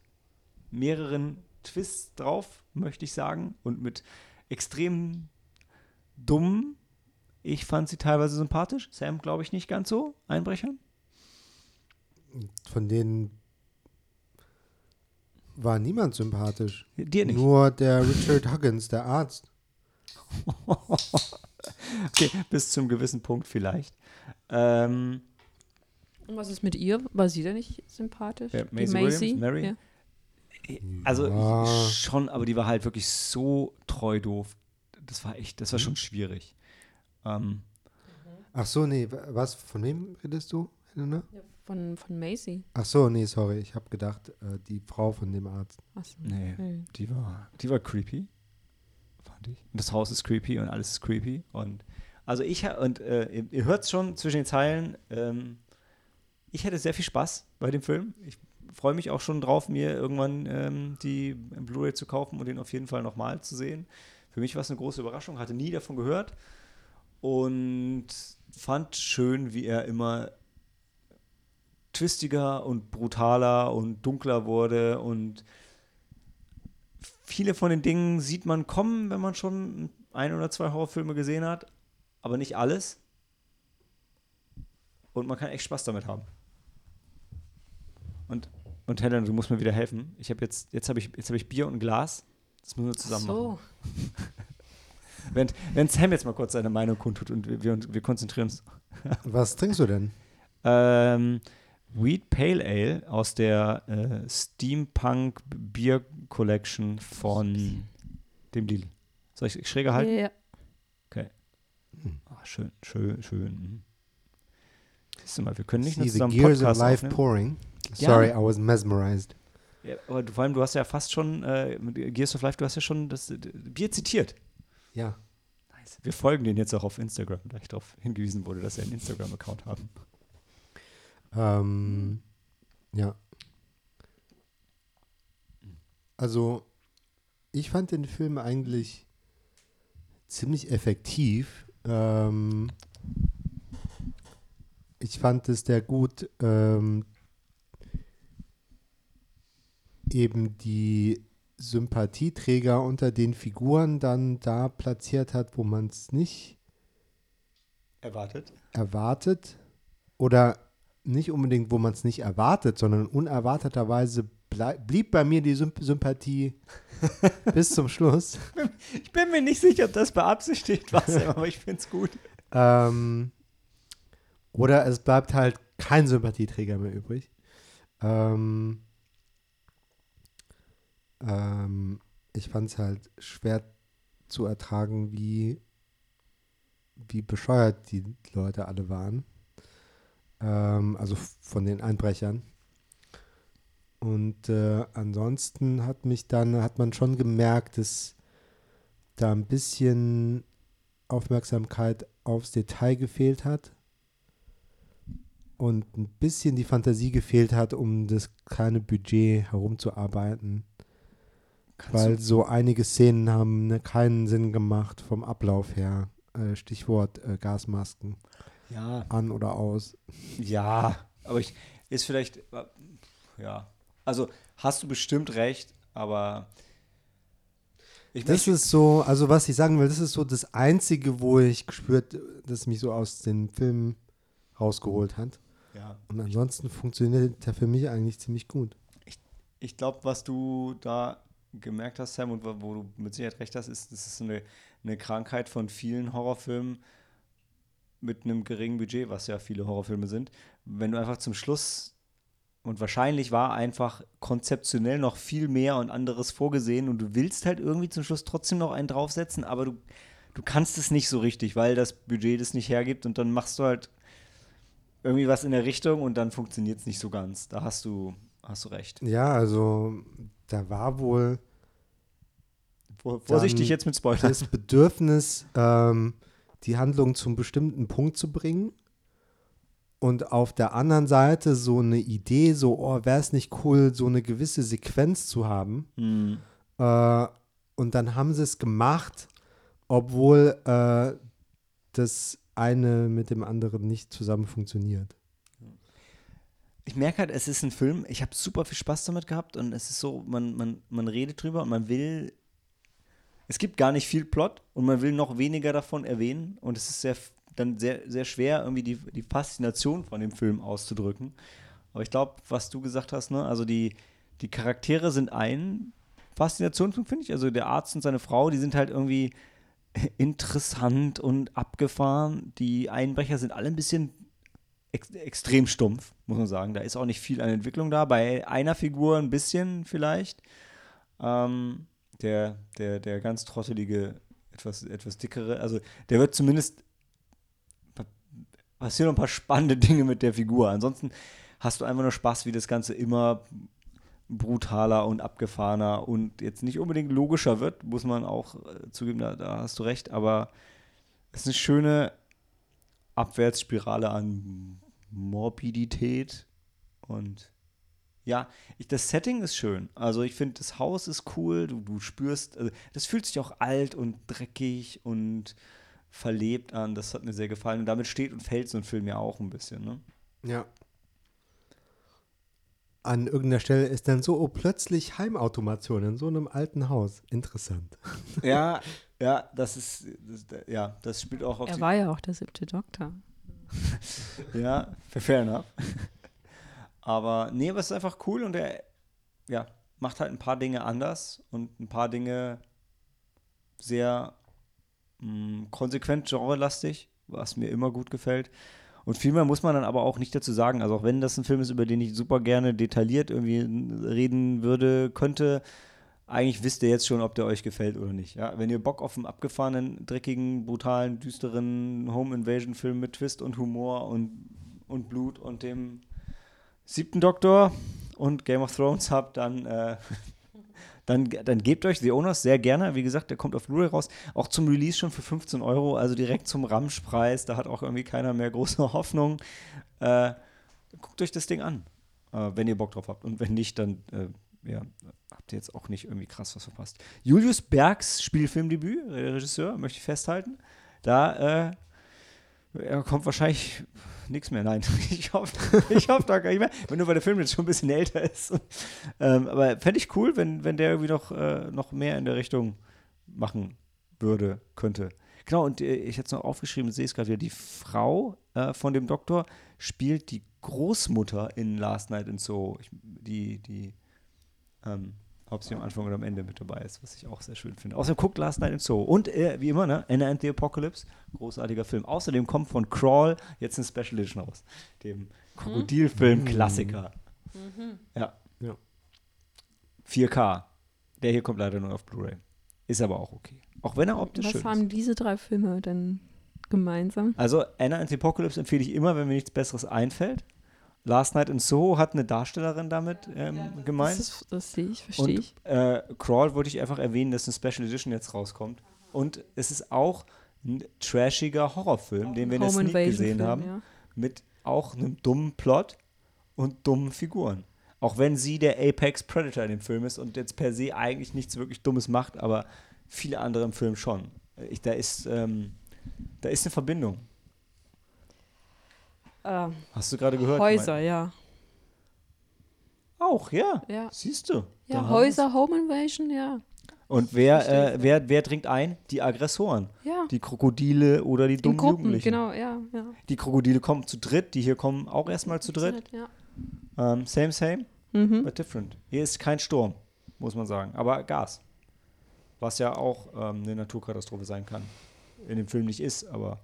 [SPEAKER 1] mehreren Twists drauf, möchte ich sagen, und mit extrem dummen. Ich fand sie teilweise sympathisch. Sam, glaube ich, nicht ganz so. Einbrechern.
[SPEAKER 2] Von denen war niemand sympathisch.
[SPEAKER 1] Dir nicht.
[SPEAKER 2] Nur der Richard Huggins, der Arzt. *laughs*
[SPEAKER 1] okay, bis zum gewissen Punkt vielleicht. Ähm,
[SPEAKER 3] Und was ist mit ihr? War sie denn nicht sympathisch? Die
[SPEAKER 1] Maisie Williams? Mary?
[SPEAKER 3] Ja.
[SPEAKER 1] Also
[SPEAKER 2] Ja.
[SPEAKER 1] schon, aber die war halt wirklich so treu doof. Das war echt, das war schon schwierig. Ähm,
[SPEAKER 2] Ach so, nee, wa- was, von wem redest du, Helena?
[SPEAKER 3] Von, von Macy.
[SPEAKER 2] Ach so, nee, sorry, ich habe gedacht, äh, die Frau von dem Arzt.
[SPEAKER 3] Achso.
[SPEAKER 1] nee,
[SPEAKER 3] Hm.
[SPEAKER 1] die war, die war creepy, fand ich. Und das Haus ist creepy und alles ist creepy. Und also ich und äh, ihr, ihr hört es schon zwischen den Zeilen. Ähm, ich hatte sehr viel Spaß bei dem Film. Ich freue mich auch schon drauf, mir irgendwann ähm, die Blu-ray zu kaufen und den auf jeden Fall nochmal zu sehen. Für mich war es eine große Überraschung, hatte nie davon gehört und fand schön, wie er immer twistiger und brutaler und dunkler wurde und viele von den Dingen sieht man kommen, wenn man schon ein oder zwei Horrorfilme gesehen hat, aber nicht alles. Und man kann echt Spaß damit haben. Und, und Helen, du musst mir wieder helfen. Ich habe jetzt, jetzt habe ich, jetzt habe ich Bier und Glas. Das müssen wir zusammen machen.
[SPEAKER 3] So.
[SPEAKER 1] Wenn, wenn Sam jetzt mal kurz seine Meinung kundtut und wir, wir, wir konzentrieren uns. *laughs*
[SPEAKER 2] Was trinkst du denn?
[SPEAKER 1] Ähm, Wheat Pale Ale aus der äh, Steampunk Beer Collection von dem Lidl. Soll ich schräger halten?
[SPEAKER 3] Ja, ja.
[SPEAKER 1] Ah, schön, schön, schön. Mhm. Siehst du mal, wir können nicht nur
[SPEAKER 2] See the
[SPEAKER 1] zusammen
[SPEAKER 2] gears of
[SPEAKER 1] Podcast
[SPEAKER 2] life
[SPEAKER 1] aufnehmen.
[SPEAKER 2] pouring.
[SPEAKER 1] Ja.
[SPEAKER 2] Sorry, I was mesmerized.
[SPEAKER 1] Ja, aber vor allem, du hast ja fast schon, äh, mit Gears of Life, du hast ja schon das Bier zitiert.
[SPEAKER 2] Ja.
[SPEAKER 1] Nice. Wir folgen den jetzt auch auf Instagram, da ich darauf hingewiesen wurde, dass sie einen Instagram-Account haben.
[SPEAKER 2] Ähm, ja. Also, ich fand den Film eigentlich ziemlich effektiv. Ähm, ich fand es sehr gut, ähm, eben die Sympathieträger unter den Figuren dann da platziert hat, wo man es nicht
[SPEAKER 1] Erwartet.
[SPEAKER 2] erwartet oder nicht unbedingt, wo man es nicht erwartet, sondern unerwarteterweise blieb bei mir die Symp Sympathie *laughs* bis zum Schluss.
[SPEAKER 1] Ich bin mir nicht sicher, ob das beabsichtigt war, *laughs* aber ich finde es gut.
[SPEAKER 2] Ähm, oder es bleibt halt kein Sympathieträger mehr übrig. Ähm, ähm, ich fand es halt schwer zu ertragen, wie, wie bescheuert die Leute alle waren. Ähm, also von den Einbrechern. Und äh, ansonsten hat mich dann, hat man schon gemerkt, dass da ein bisschen Aufmerksamkeit aufs Detail gefehlt hat und ein bisschen die Fantasie gefehlt hat, um das kleine Budget herumzuarbeiten. Weil so einige Szenen haben ne, keinen Sinn gemacht vom Ablauf her. Äh, Stichwort äh, Gasmasken
[SPEAKER 1] ja,
[SPEAKER 2] an oder aus.
[SPEAKER 1] ja, aber ich ist vielleicht, äh, ja, also hast du bestimmt recht, aber ich
[SPEAKER 2] Das ist so, also was ich sagen will, das ist so das Einzige, wo ich gespürt, das mich so aus den Filmen rausgeholt hat.
[SPEAKER 1] ja.
[SPEAKER 2] Und ansonsten funktioniert der für mich eigentlich ziemlich gut.
[SPEAKER 1] Ich glaube, was du da gemerkt hast, Sam, und wo, du mit Sicherheit recht hast, ist, das ist eine, eine Krankheit von vielen Horrorfilmen mit einem geringen Budget, was ja viele Horrorfilme sind. Wenn du einfach zum Schluss, und wahrscheinlich war einfach konzeptionell noch viel mehr und anderes vorgesehen und du willst halt irgendwie zum Schluss trotzdem noch einen draufsetzen, aber du, du kannst es nicht so richtig, weil das Budget das nicht hergibt und dann machst du halt irgendwie was in der Richtung und dann funktioniert es nicht so ganz. Da hast du, hast du recht.
[SPEAKER 2] Ja, also da war wohl
[SPEAKER 1] Vor- Vorsichtig jetzt mit Spoilern.
[SPEAKER 2] das Bedürfnis, ähm, die Handlung zum bestimmten Punkt zu bringen. Und auf der anderen Seite so eine Idee, so, oh, wäre es nicht cool, so eine gewisse Sequenz zu haben.
[SPEAKER 1] Hm.
[SPEAKER 2] Äh, und dann haben sie es gemacht, obwohl äh, das eine mit dem anderen nicht zusammen funktioniert.
[SPEAKER 1] Ich merke halt, es ist ein Film, ich habe super viel Spaß damit gehabt und es ist so, man, man, man redet drüber und man will, es gibt gar nicht viel Plot und man will noch weniger davon erwähnen und es ist sehr, dann sehr, sehr schwer, irgendwie die, die Faszination von dem Film auszudrücken. Aber ich glaube, was du gesagt hast, ne, also die, die Charaktere sind ein Faszinationspunkt, finde ich. Also der Arzt und seine Frau, die sind halt irgendwie *laughs* interessant und abgefahren. Die Einbrecher sind alle ein bisschen ex extrem stumpf, muss man sagen. Da ist auch nicht viel an Entwicklung da. Bei einer Figur ein bisschen vielleicht. Ähm, der, der, der ganz trottelige, etwas, etwas dickere, also der wird zumindest pa- passieren ein paar spannende *laughs* Dinge mit der Figur. Ansonsten hast du einfach nur Spaß, wie das Ganze immer brutaler und abgefahrener und jetzt nicht unbedingt logischer wird, muss man auch äh, zugeben, da, da hast du recht, aber es ist eine schöne Abwärtsspirale an Morbidität und ja, ich, das Setting ist schön. Also ich finde, das Haus ist cool, du, du spürst, also das fühlt sich auch alt und dreckig und verlebt an. Das hat mir sehr gefallen. Und damit steht und fällt so ein Film ja auch ein bisschen, ne?
[SPEAKER 2] Ja. An irgendeiner Stelle ist dann so, oh, plötzlich Heimautomation in so einem alten Haus. Interessant.
[SPEAKER 1] Ja, ja, das ist, das, ja, das spielt auch auf
[SPEAKER 3] Er war ja auch der siebte Doktor. *laughs*
[SPEAKER 1] Ja, fair enough. *laughs* Aber nee, aber es ist einfach cool und er ja, macht halt ein paar Dinge anders und ein paar Dinge sehr mh, konsequent genrelastig, was mir immer gut gefällt. Und viel mehr muss man dann aber auch nicht dazu sagen. Also auch wenn das ein Film ist, über den ich super gerne detailliert irgendwie reden würde, könnte, eigentlich wisst ihr jetzt schon, ob der euch gefällt oder nicht. Ja? Wenn ihr Bock auf einen abgefahrenen, dreckigen, brutalen, düsteren Home Invasion Film mit Twist und Humor und, und Blut und dem siebten Doktor und Game of Thrones habt, dann, äh, *laughs* dann, dann gebt euch The Owners sehr gerne. Wie gesagt, der kommt auf Blu-ray raus. Auch zum Release schon für 15 Euro, also direkt zum Ramschpreis. Da hat auch irgendwie keiner mehr große *laughs* Hoffnung. Äh, guckt euch das Ding an, äh, wenn ihr Bock drauf habt. Und wenn nicht, dann äh, ja, habt ihr jetzt auch nicht irgendwie krass was verpasst. Julius Bergs Spielfilmdebüt, Regisseur, möchte ich festhalten. Da äh, kommt wahrscheinlich nichts mehr. Nein, *laughs* ich hoffe, ich hoffe da gar nicht mehr. Wenn nur weil der Film jetzt schon ein bisschen älter ist. Ähm, aber fände ich cool, wenn, wenn der irgendwie noch, äh, noch mehr in der Richtung machen würde, könnte. Genau, und äh, ich hätte es noch aufgeschrieben, sehe es gerade wieder. Die Frau äh, von dem Doktor spielt die Großmutter in Last Night in Soho, ich, die, die ähm, hauptsächlich am Anfang oder am Ende mit dabei ist, was ich auch sehr schön finde. Außerdem guckt Last Night in Soho. Und äh, wie immer, ne? Anna and the Apocalypse, großartiger Film. Außerdem kommt von Crawl jetzt ein Special Edition raus, dem Krokodilfilm-Klassiker. Ja.
[SPEAKER 2] Ja.
[SPEAKER 1] 4K. Der hier kommt leider nur auf Blu-ray. Ist aber auch okay. Auch wenn er optisch
[SPEAKER 3] Was
[SPEAKER 1] schön ist.
[SPEAKER 3] haben diese drei Filme denn gemeinsam?
[SPEAKER 1] Also Anna and the Apocalypse empfehle ich immer, wenn mir nichts Besseres einfällt. Last Night in Soho hat eine Darstellerin damit ähm, gemeint.
[SPEAKER 3] Das, ist, das sehe ich, verstehe
[SPEAKER 1] Und
[SPEAKER 3] ich.
[SPEAKER 1] äh, Crawl wollte ich einfach erwähnen, dass eine Special Edition jetzt rauskommt. Und es ist auch ein trashiger Horrorfilm, den wir in der Sneak gesehen
[SPEAKER 3] Film,
[SPEAKER 1] haben,
[SPEAKER 3] ja.
[SPEAKER 1] mit auch einem dummen Plot und dummen Figuren. Auch wenn sie der Apex Predator in dem Film ist und jetzt per se eigentlich nichts wirklich Dummes macht, aber viele andere im Film schon. Ich, da, ist, ähm, da ist eine Verbindung.
[SPEAKER 3] Ähm,
[SPEAKER 1] Hast du gerade gehört?
[SPEAKER 3] Häuser, ja.
[SPEAKER 1] Auch, ja.
[SPEAKER 3] Ja,
[SPEAKER 1] Siehst du.
[SPEAKER 3] Ja Häuser, Home Invasion, ja.
[SPEAKER 1] Und wer, äh, wer, wer dringt ein? Die Aggressoren.
[SPEAKER 3] Ja,
[SPEAKER 1] Die Krokodile oder die dummen
[SPEAKER 3] Gruppen,
[SPEAKER 1] Jugendlichen.
[SPEAKER 3] genau, ja, ja.
[SPEAKER 1] Die Krokodile kommen zu dritt, die hier kommen auch erstmal zu dritt.
[SPEAKER 3] Ja.
[SPEAKER 1] Ähm, same, same,
[SPEAKER 3] Mhm.
[SPEAKER 1] but different. Hier ist kein Sturm, muss man sagen, aber Gas. Was ja auch ähm, eine Naturkatastrophe sein kann. In dem Film nicht ist, aber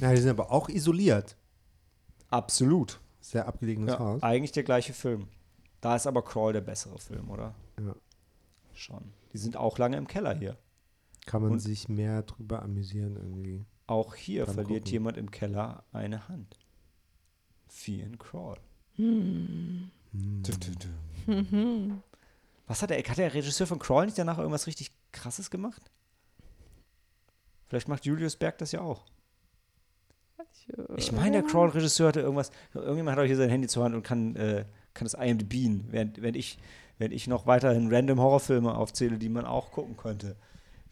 [SPEAKER 2] Ja, die sind aber auch isoliert.
[SPEAKER 1] absolut.
[SPEAKER 2] Sehr abgelegenes
[SPEAKER 1] Ja,
[SPEAKER 2] Haus.
[SPEAKER 1] eigentlich der gleiche Film. Da ist aber Crawl der bessere Film, oder?
[SPEAKER 2] Ja.
[SPEAKER 1] Schon. Die sind auch lange im Keller hier.
[SPEAKER 2] Kann man
[SPEAKER 1] Und-
[SPEAKER 2] sich mehr drüber amüsieren irgendwie.
[SPEAKER 1] Auch hier
[SPEAKER 2] Beim
[SPEAKER 1] verliert
[SPEAKER 2] Gucken.
[SPEAKER 1] jemand im Keller eine Hand. Wie in Crawl.
[SPEAKER 3] Hm.
[SPEAKER 1] Tüf.
[SPEAKER 3] Mhm.
[SPEAKER 1] Was hat der, hat der Regisseur von Crawl nicht danach irgendwas richtig krasses gemacht? Vielleicht macht Julius Berg das ja auch. Ich meine, der Crawl-Regisseur hatte irgendwas. Irgendjemand hat auch hier sein Handy zur Hand und kann, äh, kann das IMDb, während, während, ich, während ich noch weiterhin random Horrorfilme aufzähle, die man auch gucken könnte.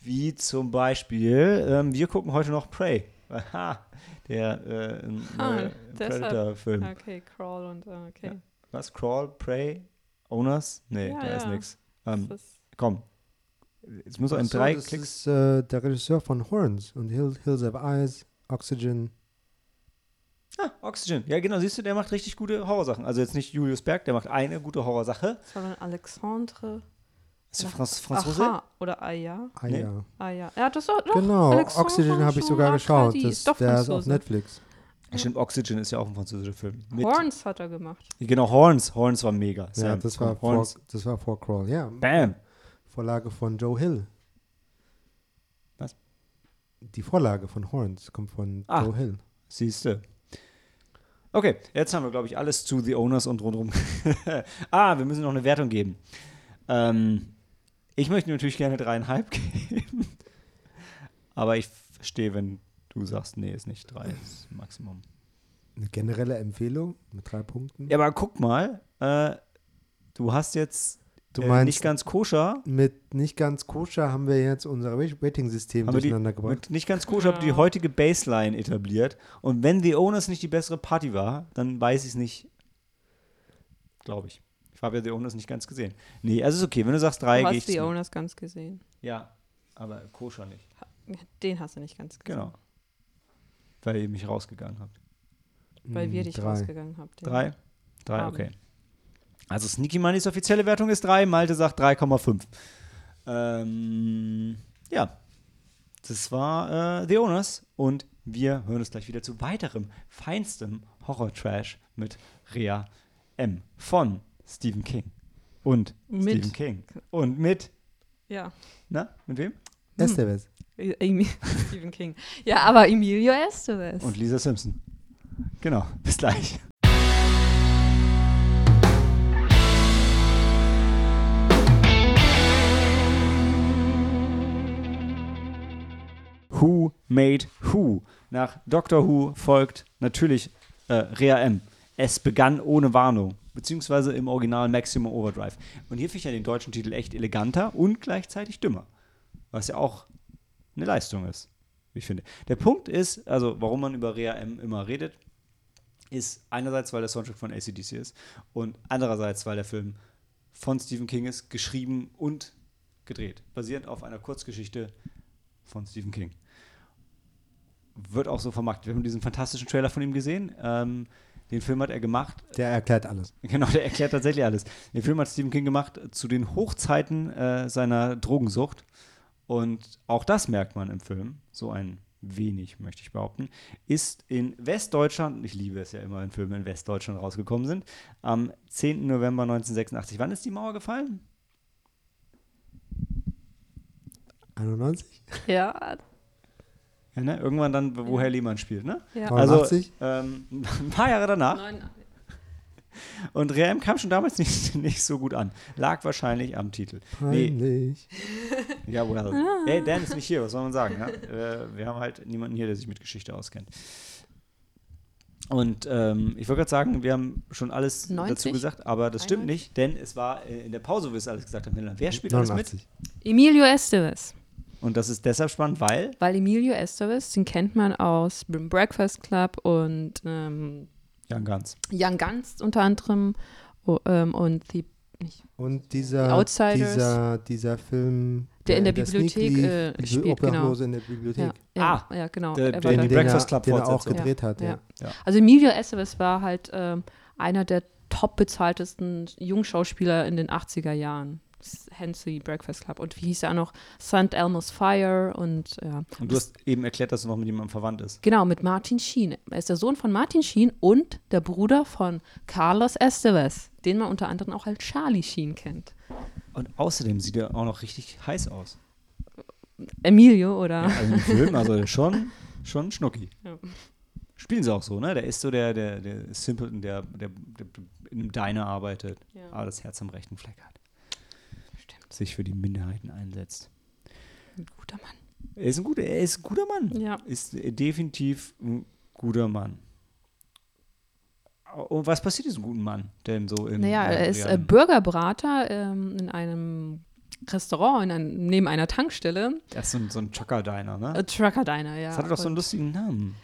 [SPEAKER 1] Wie zum Beispiel, ähm, wir gucken heute noch Prey. *laughs* Aha, der äh,
[SPEAKER 3] Ah, deshalb.
[SPEAKER 1] Predator-Film.
[SPEAKER 3] Okay, Crawl und äh, okay.
[SPEAKER 1] Was? Crawl, Prey, Owners? Nee,
[SPEAKER 3] Ja,
[SPEAKER 1] da ist
[SPEAKER 3] ja.
[SPEAKER 1] nichts. Ähm,
[SPEAKER 3] ist,
[SPEAKER 1] komm. Jetzt muss er
[SPEAKER 2] so,
[SPEAKER 1] drei
[SPEAKER 2] das
[SPEAKER 1] Klicks.
[SPEAKER 2] ist äh, der Regisseur von Horns und Hill, Hills Have Eyes, Oxygen.
[SPEAKER 1] Ah, Oxygen. Ja, genau, siehst du, der macht richtig gute Horrorsachen. Also jetzt nicht Julius Berg, der macht eine gute Horrorsache.
[SPEAKER 3] das war dann Alexandre.
[SPEAKER 1] Ist der Franz Franzose?
[SPEAKER 3] Aha, oder Aya.
[SPEAKER 2] Ah
[SPEAKER 1] Nee.
[SPEAKER 2] ja.
[SPEAKER 3] Ah ja. Ja, das war doch.
[SPEAKER 2] Genau,
[SPEAKER 3] Alexandre
[SPEAKER 2] Oxygen habe ich sogar geschaut. Das,
[SPEAKER 3] Ist doch
[SPEAKER 2] der ist auf. Netflix.
[SPEAKER 1] Ja, Stimmt, Oxygen ist ja auch ein französischer Film. Mit,
[SPEAKER 3] Horns hat er gemacht.
[SPEAKER 1] Genau, Horns. Horns war mega.
[SPEAKER 2] Ja,
[SPEAKER 1] Sam,
[SPEAKER 2] das
[SPEAKER 1] komm,
[SPEAKER 2] war, vor,
[SPEAKER 1] Horns.
[SPEAKER 2] das war vor Crawl. Ja,
[SPEAKER 1] Bam.
[SPEAKER 2] Vorlage von Joe Hill.
[SPEAKER 1] Was?
[SPEAKER 2] Die Vorlage von Horns kommt von
[SPEAKER 1] Ah.
[SPEAKER 2] Joe Hill.
[SPEAKER 1] Siehst du. Okay, jetzt haben wir, glaube ich, alles zu The Owners und rundherum. *laughs* ah, wir müssen noch eine Wertung geben. Ähm, ich möchte natürlich gerne dreieinhalb *laughs* geben. Aber ich verstehe, wenn du sagst, nee, ist nicht drei, ist Maximum.
[SPEAKER 2] Eine generelle Empfehlung mit drei Punkten.
[SPEAKER 1] Ja, aber guck mal, äh, du hast jetzt
[SPEAKER 2] du
[SPEAKER 1] äh,
[SPEAKER 2] meinst,
[SPEAKER 1] nicht ganz koscher,
[SPEAKER 2] mit nicht ganz koscher haben wir jetzt unser Rating-System
[SPEAKER 1] wir die,
[SPEAKER 2] durcheinander gebracht.
[SPEAKER 1] mit nicht ganz koscher habt ihr die
[SPEAKER 3] Ja.
[SPEAKER 1] heutige Baseline etabliert. Und wenn The Owners nicht die bessere Party war, dann weiß ich es nicht. Glaube ich. Ich habe ja The Owners nicht ganz gesehen. Nee, also ist okay. Wenn du sagst drei,
[SPEAKER 3] Du
[SPEAKER 1] gehe ich
[SPEAKER 3] hast die
[SPEAKER 1] zu.
[SPEAKER 3] Owners ganz gesehen.
[SPEAKER 1] Ja, aber koscher nicht.
[SPEAKER 3] Den hast du nicht ganz gesehen.
[SPEAKER 1] Genau. Weil ihr mich rausgegangen habt.
[SPEAKER 3] Weil wir
[SPEAKER 2] Hm,
[SPEAKER 3] dich
[SPEAKER 2] drei.
[SPEAKER 3] rausgegangen haben. den-
[SPEAKER 1] Drei? Drei,
[SPEAKER 3] Haben.
[SPEAKER 1] okay. Also Sneaky Moneys offizielle Wertung ist 3, Malte sagt 3,5. Ähm, ja, das war äh, The Owners und wir hören uns gleich wieder zu weiterem, feinstem Horror-Trash mit Rea M. von Stephen King. Und
[SPEAKER 3] Mit.
[SPEAKER 1] Stephen King. Und mit,
[SPEAKER 3] Ja.
[SPEAKER 1] na, mit wem?
[SPEAKER 2] Estevez.
[SPEAKER 3] Äh, Emi- *laughs* Stephen King. Ja, aber Emilio Estevez.
[SPEAKER 1] Und Lisa Simpson. Genau, bis gleich. Who Made Who? Nach Doctor Who folgt natürlich äh, Rea M. Es begann ohne Warnung, beziehungsweise im Original Maximum Overdrive. Und hier finde ich ja den deutschen Titel echt eleganter und gleichzeitig dümmer. Was ja auch eine Leistung ist, wie ich finde. Der Punkt ist, also warum man über Rea M immer redet, ist einerseits, weil der Soundtrack von ACDC ist und andererseits, weil der Film von Stephen King ist, geschrieben und gedreht, basierend auf einer Kurzgeschichte von Stephen King. Wird auch so vermarktet. Wir haben diesen fantastischen Trailer von ihm gesehen. Ähm, den Film hat er gemacht.
[SPEAKER 2] Der erklärt alles. *laughs*
[SPEAKER 1] Genau, der erklärt tatsächlich alles. Den Film hat Stephen King gemacht zu den Hochzeiten äh, seiner Drogensucht. Und auch das merkt man im Film. So ein wenig, möchte ich behaupten. Ist in Westdeutschland, ich liebe es ja immer, wenn Filme in Westdeutschland rausgekommen sind, am 10. November 1986. Wann ist die Mauer gefallen?
[SPEAKER 2] 91?
[SPEAKER 3] Ja,
[SPEAKER 1] Ja, ne? Irgendwann dann, wo Herr Lehmann spielt, ne?
[SPEAKER 3] ja.
[SPEAKER 1] Also,
[SPEAKER 2] 89?
[SPEAKER 1] ähm, ein *laughs* paar Jahre danach.
[SPEAKER 3] Neun-
[SPEAKER 1] Und Ream kam schon damals *laughs* nicht, nicht so gut an. Lag wahrscheinlich am Titel. Nee,
[SPEAKER 2] Peinlich. *laughs*
[SPEAKER 1] ja, well. Hey, Dan ist nicht hier, was soll man sagen? Äh, wir haben halt niemanden hier, der sich mit Geschichte auskennt. Und ähm, ich wollte gerade sagen, wir haben schon alles
[SPEAKER 3] 90?
[SPEAKER 1] dazu gesagt, aber das stimmt
[SPEAKER 3] 91?
[SPEAKER 1] nicht, denn es war äh, in der Pause, wo wir es alles gesagt haben. Wer spielt alles mit?
[SPEAKER 2] 89.
[SPEAKER 3] Emilio Estevez.
[SPEAKER 1] Und das ist deshalb spannend, weil
[SPEAKER 3] Weil Emilio Estevez, den kennt man aus dem Breakfast Club und ähm,
[SPEAKER 1] Jan Ganz.
[SPEAKER 3] Young Guns unter anderem o- ähm, und die, nicht,
[SPEAKER 2] Und dieser,
[SPEAKER 3] Die Outsiders.
[SPEAKER 2] dieser, dieser Film,
[SPEAKER 3] Der in der
[SPEAKER 2] Sneak
[SPEAKER 3] Bibliothek,
[SPEAKER 2] lief,
[SPEAKER 3] äh,
[SPEAKER 2] die
[SPEAKER 3] spielt, genau.
[SPEAKER 2] In der Bibliothek.
[SPEAKER 3] ja, ja,
[SPEAKER 1] Ah,
[SPEAKER 3] ja, genau.
[SPEAKER 1] der-
[SPEAKER 3] er
[SPEAKER 1] der
[SPEAKER 2] Den
[SPEAKER 1] Breakfast Club
[SPEAKER 2] den er auch gedreht hat, ja.
[SPEAKER 3] Ja. Also Emilio Estevez war halt ähm, einer der top bezahltesten Jungschauspieler in den 80er Jahren. Hansi Breakfast Club. Und wie hieß er auch noch? St. Elmo's Fire und ja.
[SPEAKER 1] Und du hast eben erklärt, dass er noch mit jemandem verwandt ist.
[SPEAKER 3] Genau, mit Martin Sheen. Er ist der Sohn von Martin Sheen und der Bruder von Carlos Estevez, den man unter anderem auch als Charlie Sheen kennt.
[SPEAKER 1] Und außerdem sieht er auch noch richtig heiß aus.
[SPEAKER 3] Emilio oder?
[SPEAKER 1] Ja, also im Film, also *laughs* schon, schon Schnucki.
[SPEAKER 3] Ja.
[SPEAKER 1] Spielen sie auch so, ne? Der ist so der, der, der Simpleton, der, der, der in einem Diner arbeitet,
[SPEAKER 3] Ja.
[SPEAKER 1] aber das Herz am rechten Fleck hat. Sich für die Minderheiten einsetzt.
[SPEAKER 3] Ein guter Mann.
[SPEAKER 1] Er ist ein guter, er ist ein guter Mann.
[SPEAKER 3] Ja.
[SPEAKER 1] Ist definitiv ein guter Mann. Und was passiert diesem guten Mann denn so im
[SPEAKER 3] Naja,
[SPEAKER 1] äh,
[SPEAKER 3] er ist äh, Bürgerbrater ähm, in einem Restaurant, in einem, neben einer Tankstelle.
[SPEAKER 1] Er ist so ein, so ein Trucker-Diner, ne?
[SPEAKER 3] Äh, Trucker Diner, ja.
[SPEAKER 1] das hatte doch so einen lustigen Namen.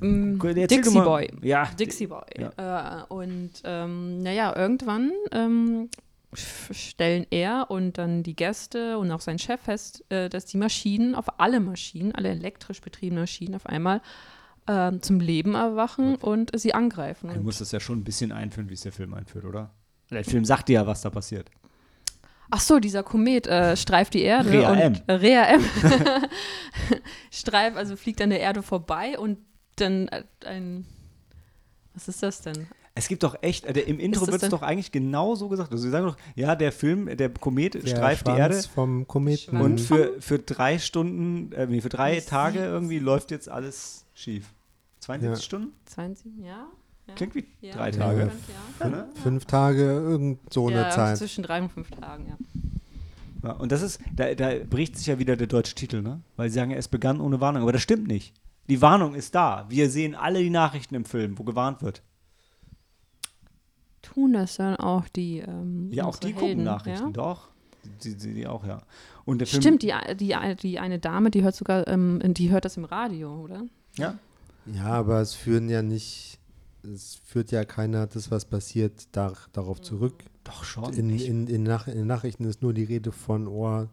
[SPEAKER 3] ähm, Dixie
[SPEAKER 1] mal-
[SPEAKER 3] Boy.
[SPEAKER 1] Ja,
[SPEAKER 3] Dixie Boy.
[SPEAKER 1] Ja.
[SPEAKER 3] Äh, und ähm, naja, irgendwann ähm, stellen er und dann die Gäste und auch sein Chef fest, äh, dass die Maschinen, auf alle Maschinen, alle elektrisch betriebenen Maschinen auf einmal ähm, zum Leben erwachen und sie angreifen.
[SPEAKER 1] Du musst das ja schon ein bisschen einführen, wie es der Film einführt, oder? Der Film sagt dir ja, was da passiert.
[SPEAKER 3] ach so, dieser Komet äh, streift die Erde.
[SPEAKER 1] Rea
[SPEAKER 3] und,
[SPEAKER 1] M.
[SPEAKER 3] Äh, Rea M. *laughs* streift, also fliegt an der Erde vorbei und dann äh, ein. Was ist das denn?
[SPEAKER 1] Es gibt doch echt, äh, der, im Intro wird es doch eigentlich genau so gesagt. Also sie sagen doch, ja, der Film, der Komet
[SPEAKER 2] Der
[SPEAKER 1] streift die
[SPEAKER 2] Schwanz
[SPEAKER 1] Erde
[SPEAKER 2] vom Kometen.
[SPEAKER 1] und für, für drei Stunden, äh, für drei
[SPEAKER 3] Sieben-
[SPEAKER 1] Tage irgendwie läuft jetzt alles schief. 72
[SPEAKER 2] Ja.
[SPEAKER 1] Stunden?
[SPEAKER 3] 20, ja? ja.
[SPEAKER 1] Klingt wie
[SPEAKER 3] Ja.
[SPEAKER 1] drei. Tage.
[SPEAKER 3] Ja.
[SPEAKER 1] Ne?
[SPEAKER 2] Fünf Tage, irgend so eine Zeit.
[SPEAKER 3] zwischen drei und fünf Tagen, ja.
[SPEAKER 1] Ja, und das ist, da, da bricht sich ja wieder der deutsche Titel, ne? Weil sie sagen, ja, es begann ohne Warnung. Aber das stimmt nicht. Die Warnung ist da. Wir sehen alle die Nachrichten im Film, wo gewarnt wird.
[SPEAKER 3] Tun das dann auch die ähm,
[SPEAKER 1] Ja, auch die gucken
[SPEAKER 3] Helden,
[SPEAKER 1] Nachrichten,
[SPEAKER 3] Ja?
[SPEAKER 1] doch. Die, die, die auch, ja. Und der Film,
[SPEAKER 3] Stimmt, die, die, die eine Dame, die hört sogar, ähm, die hört das im Radio, oder?
[SPEAKER 1] Ja,
[SPEAKER 2] Ja, aber es führen ja nicht, es führt ja keiner das, was passiert, da, darauf zurück.
[SPEAKER 1] doch schon.
[SPEAKER 2] In, in, in, Nach in den Nachrichten ist nur die Rede von, oh,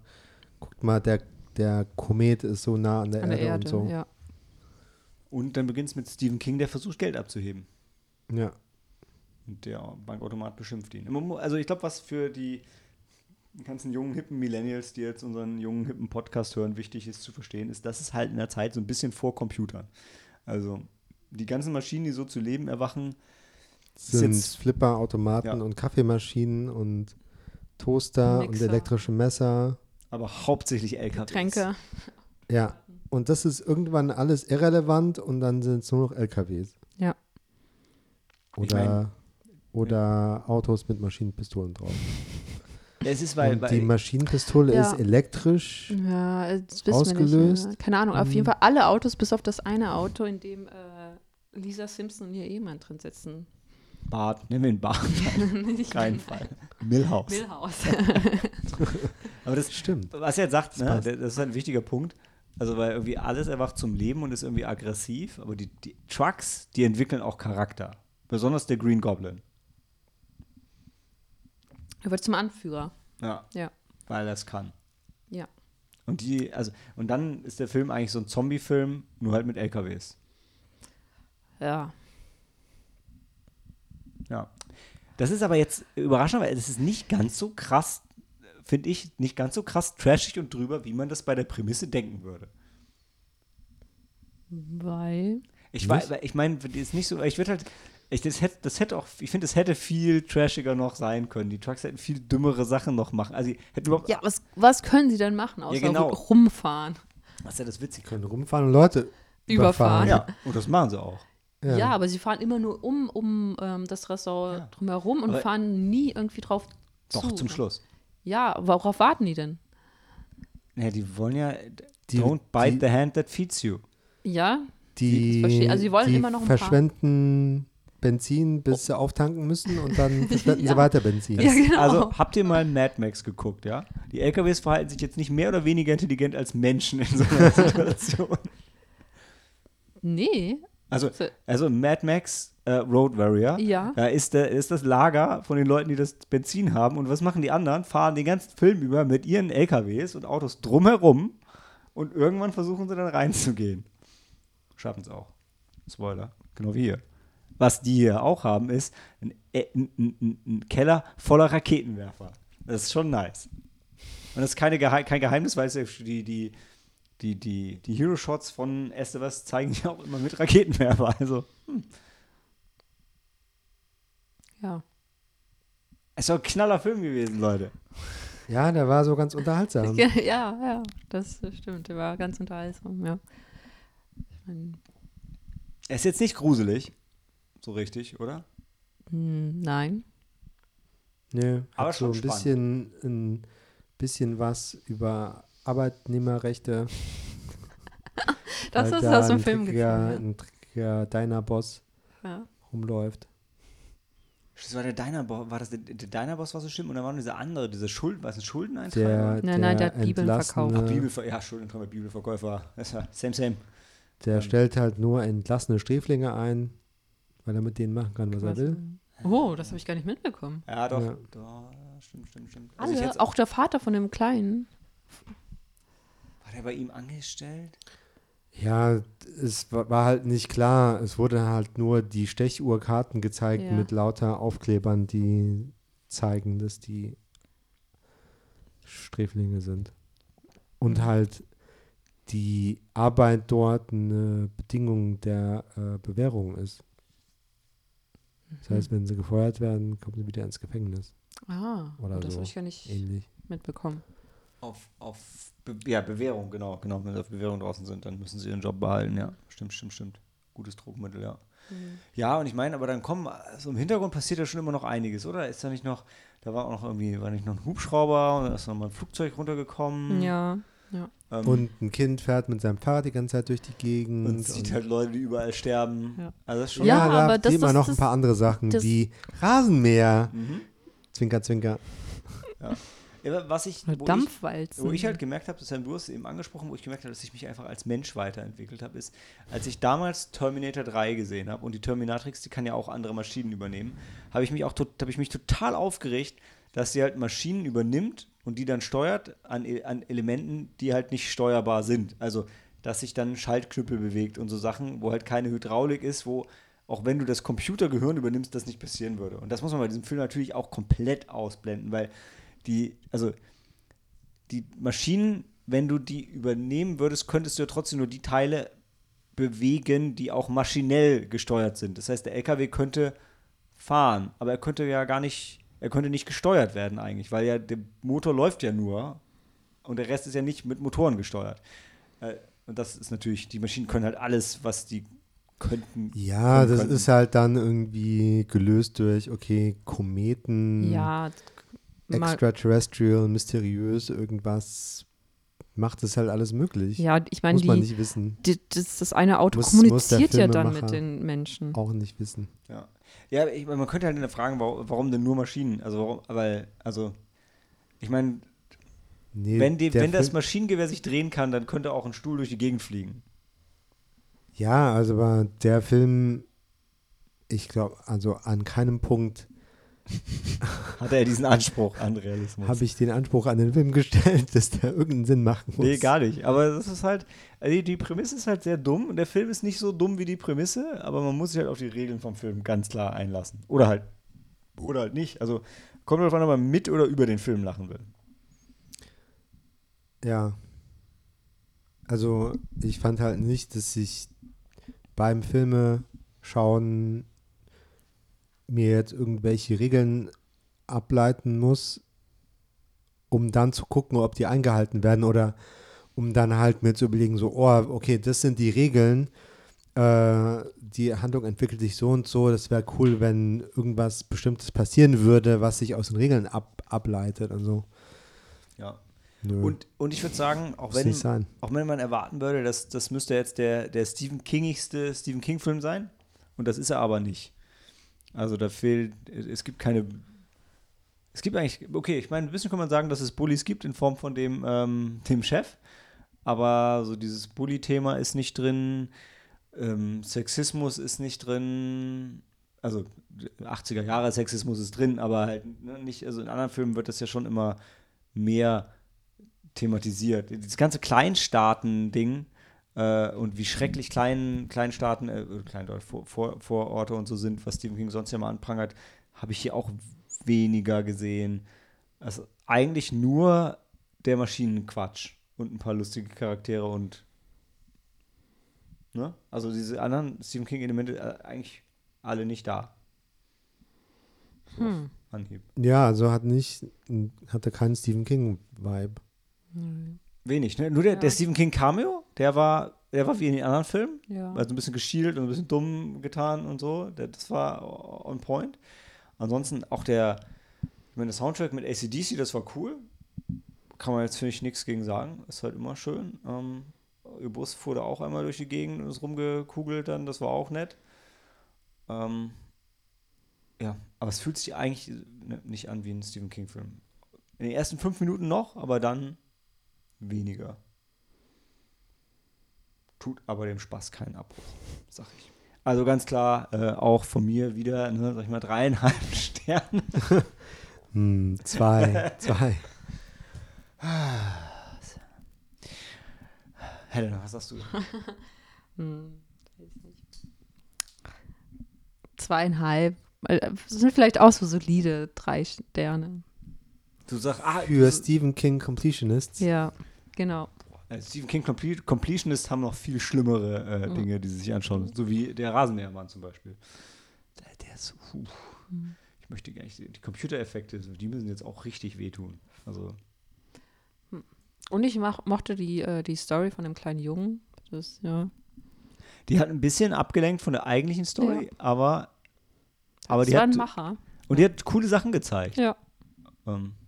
[SPEAKER 2] guckt mal, der, der Komet ist so nah an der,
[SPEAKER 3] An der
[SPEAKER 2] Erde,
[SPEAKER 3] Erde,
[SPEAKER 2] und so.
[SPEAKER 3] ja.
[SPEAKER 1] Und dann beginnt es mit Stephen King, der versucht, Geld abzuheben.
[SPEAKER 2] Ja.
[SPEAKER 1] Und der Bankautomat beschimpft ihn. Also ich glaube, was für die ganzen jungen, hippen Millennials, die jetzt unseren jungen, hippen Podcast hören, wichtig ist zu verstehen, ist, dass es halt in der Zeit so ein bisschen vor Computern. Also die ganzen Maschinen, die so zu leben erwachen,
[SPEAKER 2] Sind
[SPEAKER 1] jetzt-
[SPEAKER 2] Flipper, Automaten
[SPEAKER 1] Ja.
[SPEAKER 2] und Kaffeemaschinen und Toaster und
[SPEAKER 3] Mixer.
[SPEAKER 2] elektrische Messer.
[SPEAKER 1] aber hauptsächlich LKWs.
[SPEAKER 3] Tränke.
[SPEAKER 2] Ja. Und das ist irgendwann alles irrelevant und dann sind es nur noch LKWs.
[SPEAKER 3] Ja.
[SPEAKER 1] Ich
[SPEAKER 2] Oder,
[SPEAKER 1] mein-
[SPEAKER 2] oder Autos mit Maschinenpistolen drauf.
[SPEAKER 1] Ja, *laughs* es ist, weil,
[SPEAKER 2] und
[SPEAKER 1] weil
[SPEAKER 2] die Maschinenpistole
[SPEAKER 3] Ja.
[SPEAKER 2] ist elektrisch.
[SPEAKER 3] Ja, das wissen wir
[SPEAKER 2] Ausgelöst.
[SPEAKER 3] nicht. Ja. Keine Ahnung, auf
[SPEAKER 2] Mhm.
[SPEAKER 3] jeden Fall alle Autos, bis auf das eine Auto, in dem äh, Lisa Simpson und ihr Ehemann drin sitzen.
[SPEAKER 1] Bart, nennen wir ihn Bart. *laughs*
[SPEAKER 3] Nicht
[SPEAKER 1] Kein Fall. Millhouse.
[SPEAKER 3] Milhouse. *laughs*
[SPEAKER 1] Aber das,
[SPEAKER 2] Stimmt.
[SPEAKER 1] was er jetzt sagt,
[SPEAKER 2] Das
[SPEAKER 1] ne, das ist halt ein wichtiger Punkt. Also, weil irgendwie alles erwacht zum Leben und ist irgendwie aggressiv, aber die, die Trucks, die entwickeln auch Charakter. Besonders der Green Goblin.
[SPEAKER 3] Er wird zum Anführer.
[SPEAKER 1] Ja.
[SPEAKER 3] Ja.
[SPEAKER 1] Weil er es kann.
[SPEAKER 3] Ja.
[SPEAKER 1] Und die, also, und dann ist der Film eigentlich so ein Zombie-Film, nur halt mit LKWs.
[SPEAKER 3] Ja.
[SPEAKER 1] Ja. Das ist aber jetzt überraschend, weil das ist nicht ganz so krass, finde ich, nicht ganz so krass trashig und drüber, wie man das bei der Prämisse denken würde.
[SPEAKER 3] Weil.
[SPEAKER 1] Ich weiß, ich meine, ist nicht so, ich würde halt, ich, das hätte, das hätte auch, ich finde, es hätte viel trashiger noch sein können. Die Trucks hätten viel dümmere Sachen noch machen. Also, die hätten überhaupt,
[SPEAKER 3] Ja, was, was können sie denn machen, außer
[SPEAKER 1] genau.
[SPEAKER 3] rumfahren?
[SPEAKER 1] das ist ja das Witzige.
[SPEAKER 2] Können rumfahren und Leute
[SPEAKER 3] Überfahren.
[SPEAKER 1] Ja, und das machen sie auch.
[SPEAKER 3] Ja. aber sie fahren immer nur um, um ähm, das Restaurant
[SPEAKER 1] Ja.
[SPEAKER 3] drumherum und
[SPEAKER 1] Aber-
[SPEAKER 3] fahren nie irgendwie drauf zu.
[SPEAKER 1] Doch, zum Schluss.
[SPEAKER 3] Ja, worauf warten die denn?
[SPEAKER 1] Ja, die wollen ja,
[SPEAKER 2] Die-
[SPEAKER 1] don't bite
[SPEAKER 2] die-
[SPEAKER 1] the hand that feeds you.
[SPEAKER 3] Ja,
[SPEAKER 2] Die.
[SPEAKER 3] Also sie wollen
[SPEAKER 2] die
[SPEAKER 3] immer noch ein paar-
[SPEAKER 2] verschwenden Benzin, bis sie auftanken müssen und dann *laughs* verschwenden
[SPEAKER 3] Ja.
[SPEAKER 2] sie weiter Benzin.
[SPEAKER 3] Ja, genau.
[SPEAKER 1] Also, habt ihr mal Mad Max geguckt, ja? Die LKWs verhalten sich jetzt nicht mehr oder weniger intelligent als Menschen in so einer *laughs* Situation.
[SPEAKER 3] nee.
[SPEAKER 1] Also,
[SPEAKER 3] So-
[SPEAKER 1] also Mad Max äh, Road Warrior,
[SPEAKER 3] Ja.
[SPEAKER 1] da ist, der, ist das Lager von den Leuten, die das Benzin haben. Und was machen die anderen? Fahren den ganzen Film über mit ihren LKWs und Autos drumherum und irgendwann versuchen sie dann reinzugehen. Schaffen es auch. Spoiler. Genau wie hier. Was die hier auch haben, ist ein, äh, ein, ein, ein, ein Keller voller Raketenwerfer. Das ist schon nice. Und das ist keine Geheim kein Geheimnis, weil es die, die, die, die, die Hero-Shots von Estevas zeigen ja auch immer mit Raketenwerfer. Also,
[SPEAKER 3] Ja.
[SPEAKER 1] es ist doch ein knaller Film gewesen, Leute.
[SPEAKER 2] Ja, der war so ganz unterhaltsam.
[SPEAKER 3] Ja, *laughs* ja, ja, das stimmt. Der war ganz unterhaltsam, ja. Ich mein,
[SPEAKER 1] Er ist jetzt nicht gruselig. So richtig, oder?
[SPEAKER 3] hm, nein.
[SPEAKER 2] Nö,
[SPEAKER 1] Aber
[SPEAKER 2] hat so
[SPEAKER 1] schon
[SPEAKER 2] ein
[SPEAKER 1] spannend.
[SPEAKER 2] bisschen, ein bisschen was über Arbeitnehmerrechte. *laughs*
[SPEAKER 3] Das ist
[SPEAKER 2] da
[SPEAKER 3] aus dem
[SPEAKER 2] ein
[SPEAKER 3] Film
[SPEAKER 2] dreckiger-
[SPEAKER 3] gekommen.
[SPEAKER 2] Ein dreckiger Dyna-Boss
[SPEAKER 3] Ja. Ja.
[SPEAKER 2] rumläuft.
[SPEAKER 1] Das war der Dynaboss, war das der, der Dynaboss war so schlimm und dann war noch dieser andere, diese Schulden, was ein
[SPEAKER 2] Der,
[SPEAKER 1] Schuldeneintreiber?
[SPEAKER 3] Nein, nein, der hat Bibeln verkauft.
[SPEAKER 1] Bibelver ja, Schuldeneintreiber, Bibelverkäufer. Das ist ja same, same.
[SPEAKER 2] Der
[SPEAKER 1] Ähm.
[SPEAKER 2] stellt halt nur entlassene Sträflinge ein, weil er mit denen machen kann, was er will.
[SPEAKER 3] Oh, das habe ich gar nicht mitbekommen.
[SPEAKER 1] Ja, doch.
[SPEAKER 2] Ja.
[SPEAKER 1] doch stimmt, stimmt, stimmt. Also ich
[SPEAKER 3] Alle,
[SPEAKER 1] hätte-
[SPEAKER 3] auch der Vater von dem Kleinen.
[SPEAKER 1] war der bei ihm angestellt?
[SPEAKER 2] Ja, es wa- war halt nicht klar. Es wurde halt nur die Stechuhrkarten gezeigt
[SPEAKER 3] Ja.
[SPEAKER 2] mit lauter Aufklebern, die zeigen, dass die Sträflinge sind. Und
[SPEAKER 3] Mhm.
[SPEAKER 2] halt die Arbeit dort eine Bedingung der äh, Bewährung ist. Das
[SPEAKER 3] Mhm.
[SPEAKER 2] heißt, wenn sie gefeuert werden, kommen sie wieder ins Gefängnis.
[SPEAKER 3] Ah,
[SPEAKER 2] Oder
[SPEAKER 3] das
[SPEAKER 2] so.
[SPEAKER 3] habe ich gar nicht
[SPEAKER 2] Ähnlich.
[SPEAKER 3] mitbekommen.
[SPEAKER 1] Auf, auf Be ja, Bewährung, genau, genau. Wenn sie auf Bewährung draußen sind, dann müssen sie ihren Job behalten, ja. Stimmt, stimmt, stimmt. Gutes Druckmittel, ja. Ja, und ich meine, aber dann kommen, also im Hintergrund passiert ja schon immer noch einiges, oder? Ist da nicht noch, da war auch noch irgendwie, war nicht noch ein Hubschrauber und da ist noch mal ein Flugzeug runtergekommen.
[SPEAKER 3] Ja.
[SPEAKER 1] Ähm,
[SPEAKER 2] Und ein Kind fährt mit seinem Fahrrad die ganze Zeit durch die Gegend.
[SPEAKER 1] und sieht halt Leute, die überall sterben.
[SPEAKER 3] Ja.
[SPEAKER 1] Also das ist schon.
[SPEAKER 3] Ja,
[SPEAKER 2] ja, da
[SPEAKER 3] aber das-
[SPEAKER 2] man
[SPEAKER 3] das-
[SPEAKER 2] noch
[SPEAKER 3] das-
[SPEAKER 2] ein paar andere Sachen,
[SPEAKER 3] das-
[SPEAKER 2] wie Rasenmäher.
[SPEAKER 1] Mhm.
[SPEAKER 2] Zwinker, zwinker.
[SPEAKER 1] Ja, Was ich, wo ich, wo ich halt gemerkt habe, das haben du hast eben angesprochen, wo ich gemerkt habe, dass ich mich einfach als Mensch weiterentwickelt habe, ist, als ich damals Terminator 3 gesehen habe und die Terminatrix, die kann ja auch andere Maschinen übernehmen, habe ich mich auch tot- habe ich mich total aufgeregt, dass sie halt Maschinen übernimmt und die dann steuert an, E- an Elementen, die halt nicht steuerbar sind. Also, dass sich dann Schaltknüppel bewegt und so Sachen, wo halt keine Hydraulik ist, wo auch wenn du das Computergehirn übernimmst, das nicht passieren würde. Und das muss man bei diesem Film natürlich auch komplett ausblenden, weil die, also die Maschinen, wenn du die übernehmen würdest, könntest du ja trotzdem nur die Teile bewegen, die auch maschinell gesteuert sind. Das heißt, der LKW könnte fahren, aber er könnte ja gar nicht, er könnte nicht gesteuert werden eigentlich, weil ja der Motor läuft ja nur und der Rest ist ja nicht mit Motoren gesteuert. Äh, Und das ist natürlich, die Maschinen können halt alles, was die könnten.
[SPEAKER 2] Ja,
[SPEAKER 1] können
[SPEAKER 2] das
[SPEAKER 1] könnten.
[SPEAKER 2] ist halt dann irgendwie gelöst durch, okay, Kometen,
[SPEAKER 3] Ja,
[SPEAKER 2] extraterrestrial, mysteriös, irgendwas. Macht es halt alles möglich.
[SPEAKER 3] ja, ich meine,
[SPEAKER 2] Muss man
[SPEAKER 3] die,
[SPEAKER 2] nicht wissen.
[SPEAKER 3] die, das, das eine Auto
[SPEAKER 2] Muss- muss
[SPEAKER 3] kommuniziert ja dann mit den Menschen.
[SPEAKER 2] Auch nicht wissen.
[SPEAKER 1] Ja, ja ich, man könnte halt fragen, warum, warum denn nur Maschinen? Also, warum, weil, also, ich meine,
[SPEAKER 2] Nee,
[SPEAKER 1] wenn, die, wenn das Maschinengewehr sich drehen kann, dann könnte auch ein Stuhl durch die Gegend fliegen.
[SPEAKER 2] Ja, also aber der Film, ich glaube, also an keinem Punkt *laughs*
[SPEAKER 1] Hat er diesen Anspruch an Realismus?
[SPEAKER 2] Habe ich den Anspruch an den Film gestellt, *laughs* dass der irgendeinen Sinn machen muss?
[SPEAKER 1] Nee, gar nicht. Aber das ist halt, also die, Prämisse ist halt sehr dumm und der Film ist nicht so dumm wie die Prämisse, aber man muss sich halt auf die Regeln vom Film ganz klar einlassen. Oder halt, oder halt nicht. Also kommt darauf an, ob man mit oder über den Film lachen will.
[SPEAKER 2] Ja. Also ich fand halt nicht, dass ich beim Filme schauen mir jetzt irgendwelche Regeln ableiten muss, um dann zu gucken, ob die eingehalten werden oder um dann halt mir zu überlegen, so, oh, okay, das sind die Regeln, äh, die Handlung entwickelt sich so und so, das wäre cool, wenn irgendwas Bestimmtes passieren würde, was sich aus den Regeln ab, ableitet und so.
[SPEAKER 1] Ja.
[SPEAKER 2] Nö,
[SPEAKER 1] Und, und ich würde sagen, auch
[SPEAKER 2] muss
[SPEAKER 1] wenn, auch wenn man erwarten würde, dass das müsste jetzt der, der Stephen Kingigste Stephen King-Film sein. Und das ist er aber nicht. Also da fehlt, es gibt keine. Es gibt eigentlich, okay, ich meine, ein bisschen kann man sagen, dass es Bullies gibt in Form von dem, ähm, dem Chef. Aber so dieses Bully-Thema ist nicht drin. Ähm, Sexismus ist nicht drin. Also 80er Jahre Sexismus ist drin, aber halt ne, nicht, also in anderen Filmen wird das ja schon immer mehr thematisiert. Dieses ganze Kleinstaaten-Ding äh, und wie schrecklich klein, Kleinstaaten, äh, Kleindeutsche Vor, Vor, Vororte und so sind, was Stephen King sonst ja mal anprangert, habe ich hier auch weniger gesehen. Also eigentlich nur der Maschinenquatsch und ein paar lustige Charaktere und ne? Also diese anderen Stephen King-Elemente äh, eigentlich alle nicht da. So
[SPEAKER 3] Hm.
[SPEAKER 1] Anhieb.
[SPEAKER 2] Ja, also hat nicht, hatte keinen Stephen King-Vibe.
[SPEAKER 1] Wenig, ne? Nur der,
[SPEAKER 3] Ja.
[SPEAKER 1] der Stephen King Cameo, der war, der war wie in den anderen Filmen.
[SPEAKER 3] Ja.
[SPEAKER 1] Also ein bisschen geschielt und ein bisschen dumm getan und so. Der, das war on point. Ansonsten auch der, ich meine, der Soundtrack mit ACDC, das war cool. Kann man jetzt, finde ich, nichts gegen sagen. Ist halt immer schön. Ähm, ihr Bus fuhr da auch einmal durch die Gegend und ist rumgekugelt dann. Das war auch nett. Ähm, ja, aber es fühlt sich eigentlich ne, nicht an wie ein Stephen King-Film. In den ersten fünf Minuten noch, aber dann weniger. Tut aber dem Spaß keinen Abbruch, sag ich. Also ganz klar, äh, auch von mir wieder, ne, sag ich mal, dreieinhalb *laughs* Sterne.
[SPEAKER 2] Hm, zwei, *laughs* zwei.
[SPEAKER 1] Helena, was sagst du? *laughs*
[SPEAKER 3] Hm, weiß nicht. Zweieinhalb. Äh, Das sind vielleicht auch so solide drei Sterne.
[SPEAKER 1] Du sagst, ah,
[SPEAKER 2] Für
[SPEAKER 1] du,
[SPEAKER 2] Stephen King Completionists.
[SPEAKER 3] Ja, genau.
[SPEAKER 1] Äh, Stephen King Comple Completionists haben noch viel schlimmere äh,
[SPEAKER 3] Mhm.
[SPEAKER 1] Dinge, die sie sich anschauen. So wie der Rasenmähermann zum Beispiel. Der, der ist.
[SPEAKER 3] Mhm.
[SPEAKER 1] Ich möchte gar nicht, die Computereffekte, die müssen jetzt auch richtig wehtun. Also,
[SPEAKER 3] Und ich mach, mochte die, äh, die Story von dem kleinen Jungen. Das, ja.
[SPEAKER 1] die hat ein bisschen abgelenkt von der eigentlichen Story, aber, aber
[SPEAKER 3] das
[SPEAKER 1] die
[SPEAKER 3] war
[SPEAKER 1] hat,
[SPEAKER 3] ein Macher.
[SPEAKER 1] und die hat coole Sachen gezeigt.
[SPEAKER 3] Ja.
[SPEAKER 1] Ähm, ja.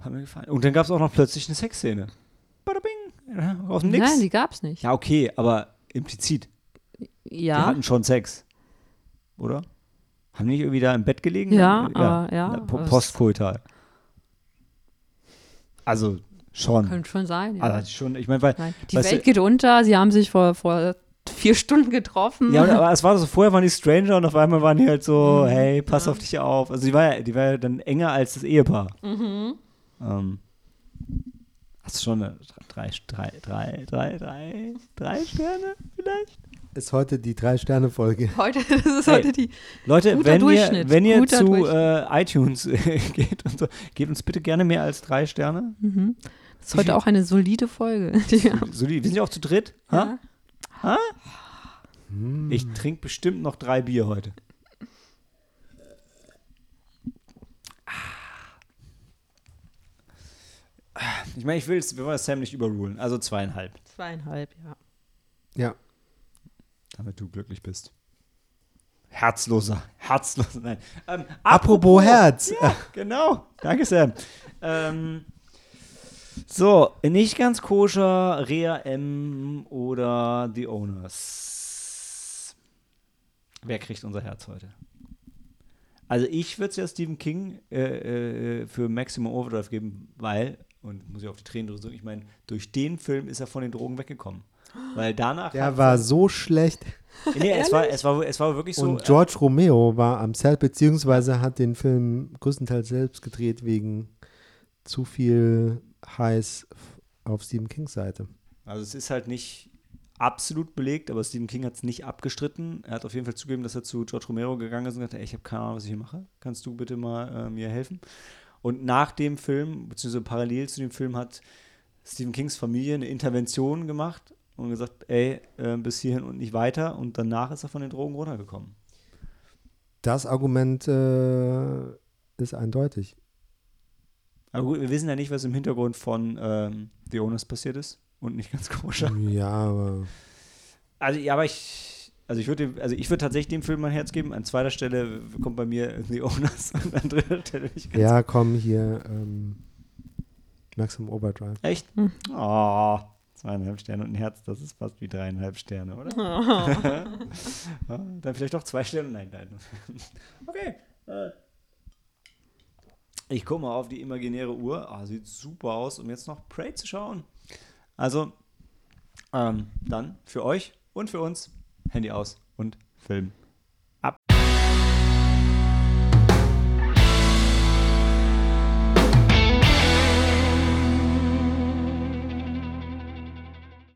[SPEAKER 1] Hat mir gefallen. Und dann gab es auch noch plötzlich eine Sexszene. Bada bing. Ja, Aus dem Nix.
[SPEAKER 3] Nein, die gab's nicht.
[SPEAKER 1] ja, okay, aber implizit. Die
[SPEAKER 3] Ja,
[SPEAKER 1] hatten schon Sex. Oder? Haben die nicht irgendwie da im Bett gelegen?
[SPEAKER 3] Ja, ja, aber es-
[SPEAKER 1] Postkoital. Also schon.
[SPEAKER 3] könnte schon sein. Ja.
[SPEAKER 1] Also schon, ich meine, weil.
[SPEAKER 3] Nein. Die Welt
[SPEAKER 1] du-
[SPEAKER 3] geht unter. Sie haben sich vor, vor vier Stunden getroffen.
[SPEAKER 1] Ja, aber es war so, vorher waren die Stranger und auf einmal waren die halt so,
[SPEAKER 3] Mhm,
[SPEAKER 1] hey, pass
[SPEAKER 3] ja.
[SPEAKER 1] auf dich auf. Also die war ja, die war ja dann enger als das Ehepaar.
[SPEAKER 3] Mhm.
[SPEAKER 1] Ähm, hast du schon eine drei, drei, drei, drei, drei, drei Sterne vielleicht?
[SPEAKER 2] Ist heute die Drei-Sterne-Folge. *laughs*
[SPEAKER 3] Heute, das ist
[SPEAKER 1] Hey,
[SPEAKER 3] heute die.
[SPEAKER 1] Leute,
[SPEAKER 3] Guter
[SPEAKER 1] wenn ihr, wenn ihr
[SPEAKER 3] guter
[SPEAKER 1] zu
[SPEAKER 3] Durchschnitt.
[SPEAKER 1] äh, iTunes *laughs* geht und so, gebt uns bitte gerne mehr als drei Sterne.
[SPEAKER 3] Mhm. Das ist heute auch eine solide Folge. *laughs*
[SPEAKER 1] Die wir sind ja auch zu dritt. Ha?
[SPEAKER 3] Ja.
[SPEAKER 2] Hm.
[SPEAKER 1] Ich trinke bestimmt noch drei Bier heute. Ich meine, ich will es, wir wollen das Sam nicht überrulen. Also zweieinhalb,
[SPEAKER 3] Zweieinhalb, ja.
[SPEAKER 2] Ja.
[SPEAKER 1] damit du glücklich bist. Herzloser, herzloser, nein. Ähm,
[SPEAKER 2] Apropos Herz.
[SPEAKER 1] Genau, danke Sam. ähm, so, nicht ganz koscher, Rea M oder The Owners. Wer kriegt unser Herz heute? Also ich würde es ja Stephen King äh, äh, für Maximum Overdrive geben, weil, und muss ich auf die Tränen drücken, ich meine, durch den Film ist er von den Drogen weggekommen. Weil danach
[SPEAKER 2] Der
[SPEAKER 1] hat
[SPEAKER 2] war
[SPEAKER 1] er-
[SPEAKER 2] so schlecht.
[SPEAKER 1] Nee, es war, es, war, es war wirklich so.
[SPEAKER 2] Und George Romeo war am Set, beziehungsweise hat den Film größtenteils selbst gedreht wegen zu viel Heiß auf Stephen Kings Seite.
[SPEAKER 1] Also es ist halt nicht absolut belegt, aber Stephen King hat es nicht abgestritten. Er hat auf jeden Fall zugegeben, dass er zu George Romero gegangen ist und gesagt hat, ey, ich habe keine Ahnung, was ich hier mache. Kannst du bitte mal äh, mir helfen? Und nach dem Film, beziehungsweise parallel zu dem Film, hat Stephen Kings Familie eine Intervention gemacht und gesagt, ey, äh, bis hierhin und nicht weiter. Und danach ist er von den Drogen runtergekommen.
[SPEAKER 2] Das Argument äh, ist eindeutig.
[SPEAKER 1] Aber gut, wir wissen ja nicht, was im Hintergrund von ähm, The Owners passiert ist und nicht ganz koscher.
[SPEAKER 2] Ja, aber
[SPEAKER 1] Also, ja, aber ich, also ich würde, also ich würde tatsächlich dem Film mein Herz geben. An zweiter Stelle kommt bei mir The Owners *laughs* und an dritter Stelle nicht ganz.
[SPEAKER 2] ja, komm hier, ähm, Maximum Overdrive.
[SPEAKER 1] Echt?
[SPEAKER 3] Hm.
[SPEAKER 1] Oh, zweieinhalb Sterne und ein Herz, das ist fast wie dreieinhalb Sterne, oder? Ja, *laughs* dann vielleicht doch zwei Sterne. Nein, nein. *laughs* okay. äh. Ich gucke mal auf die imaginäre Uhr. Ah, sieht super aus, um jetzt noch Prey zu schauen. Also, ähm, dann für euch und für uns Handy aus und Film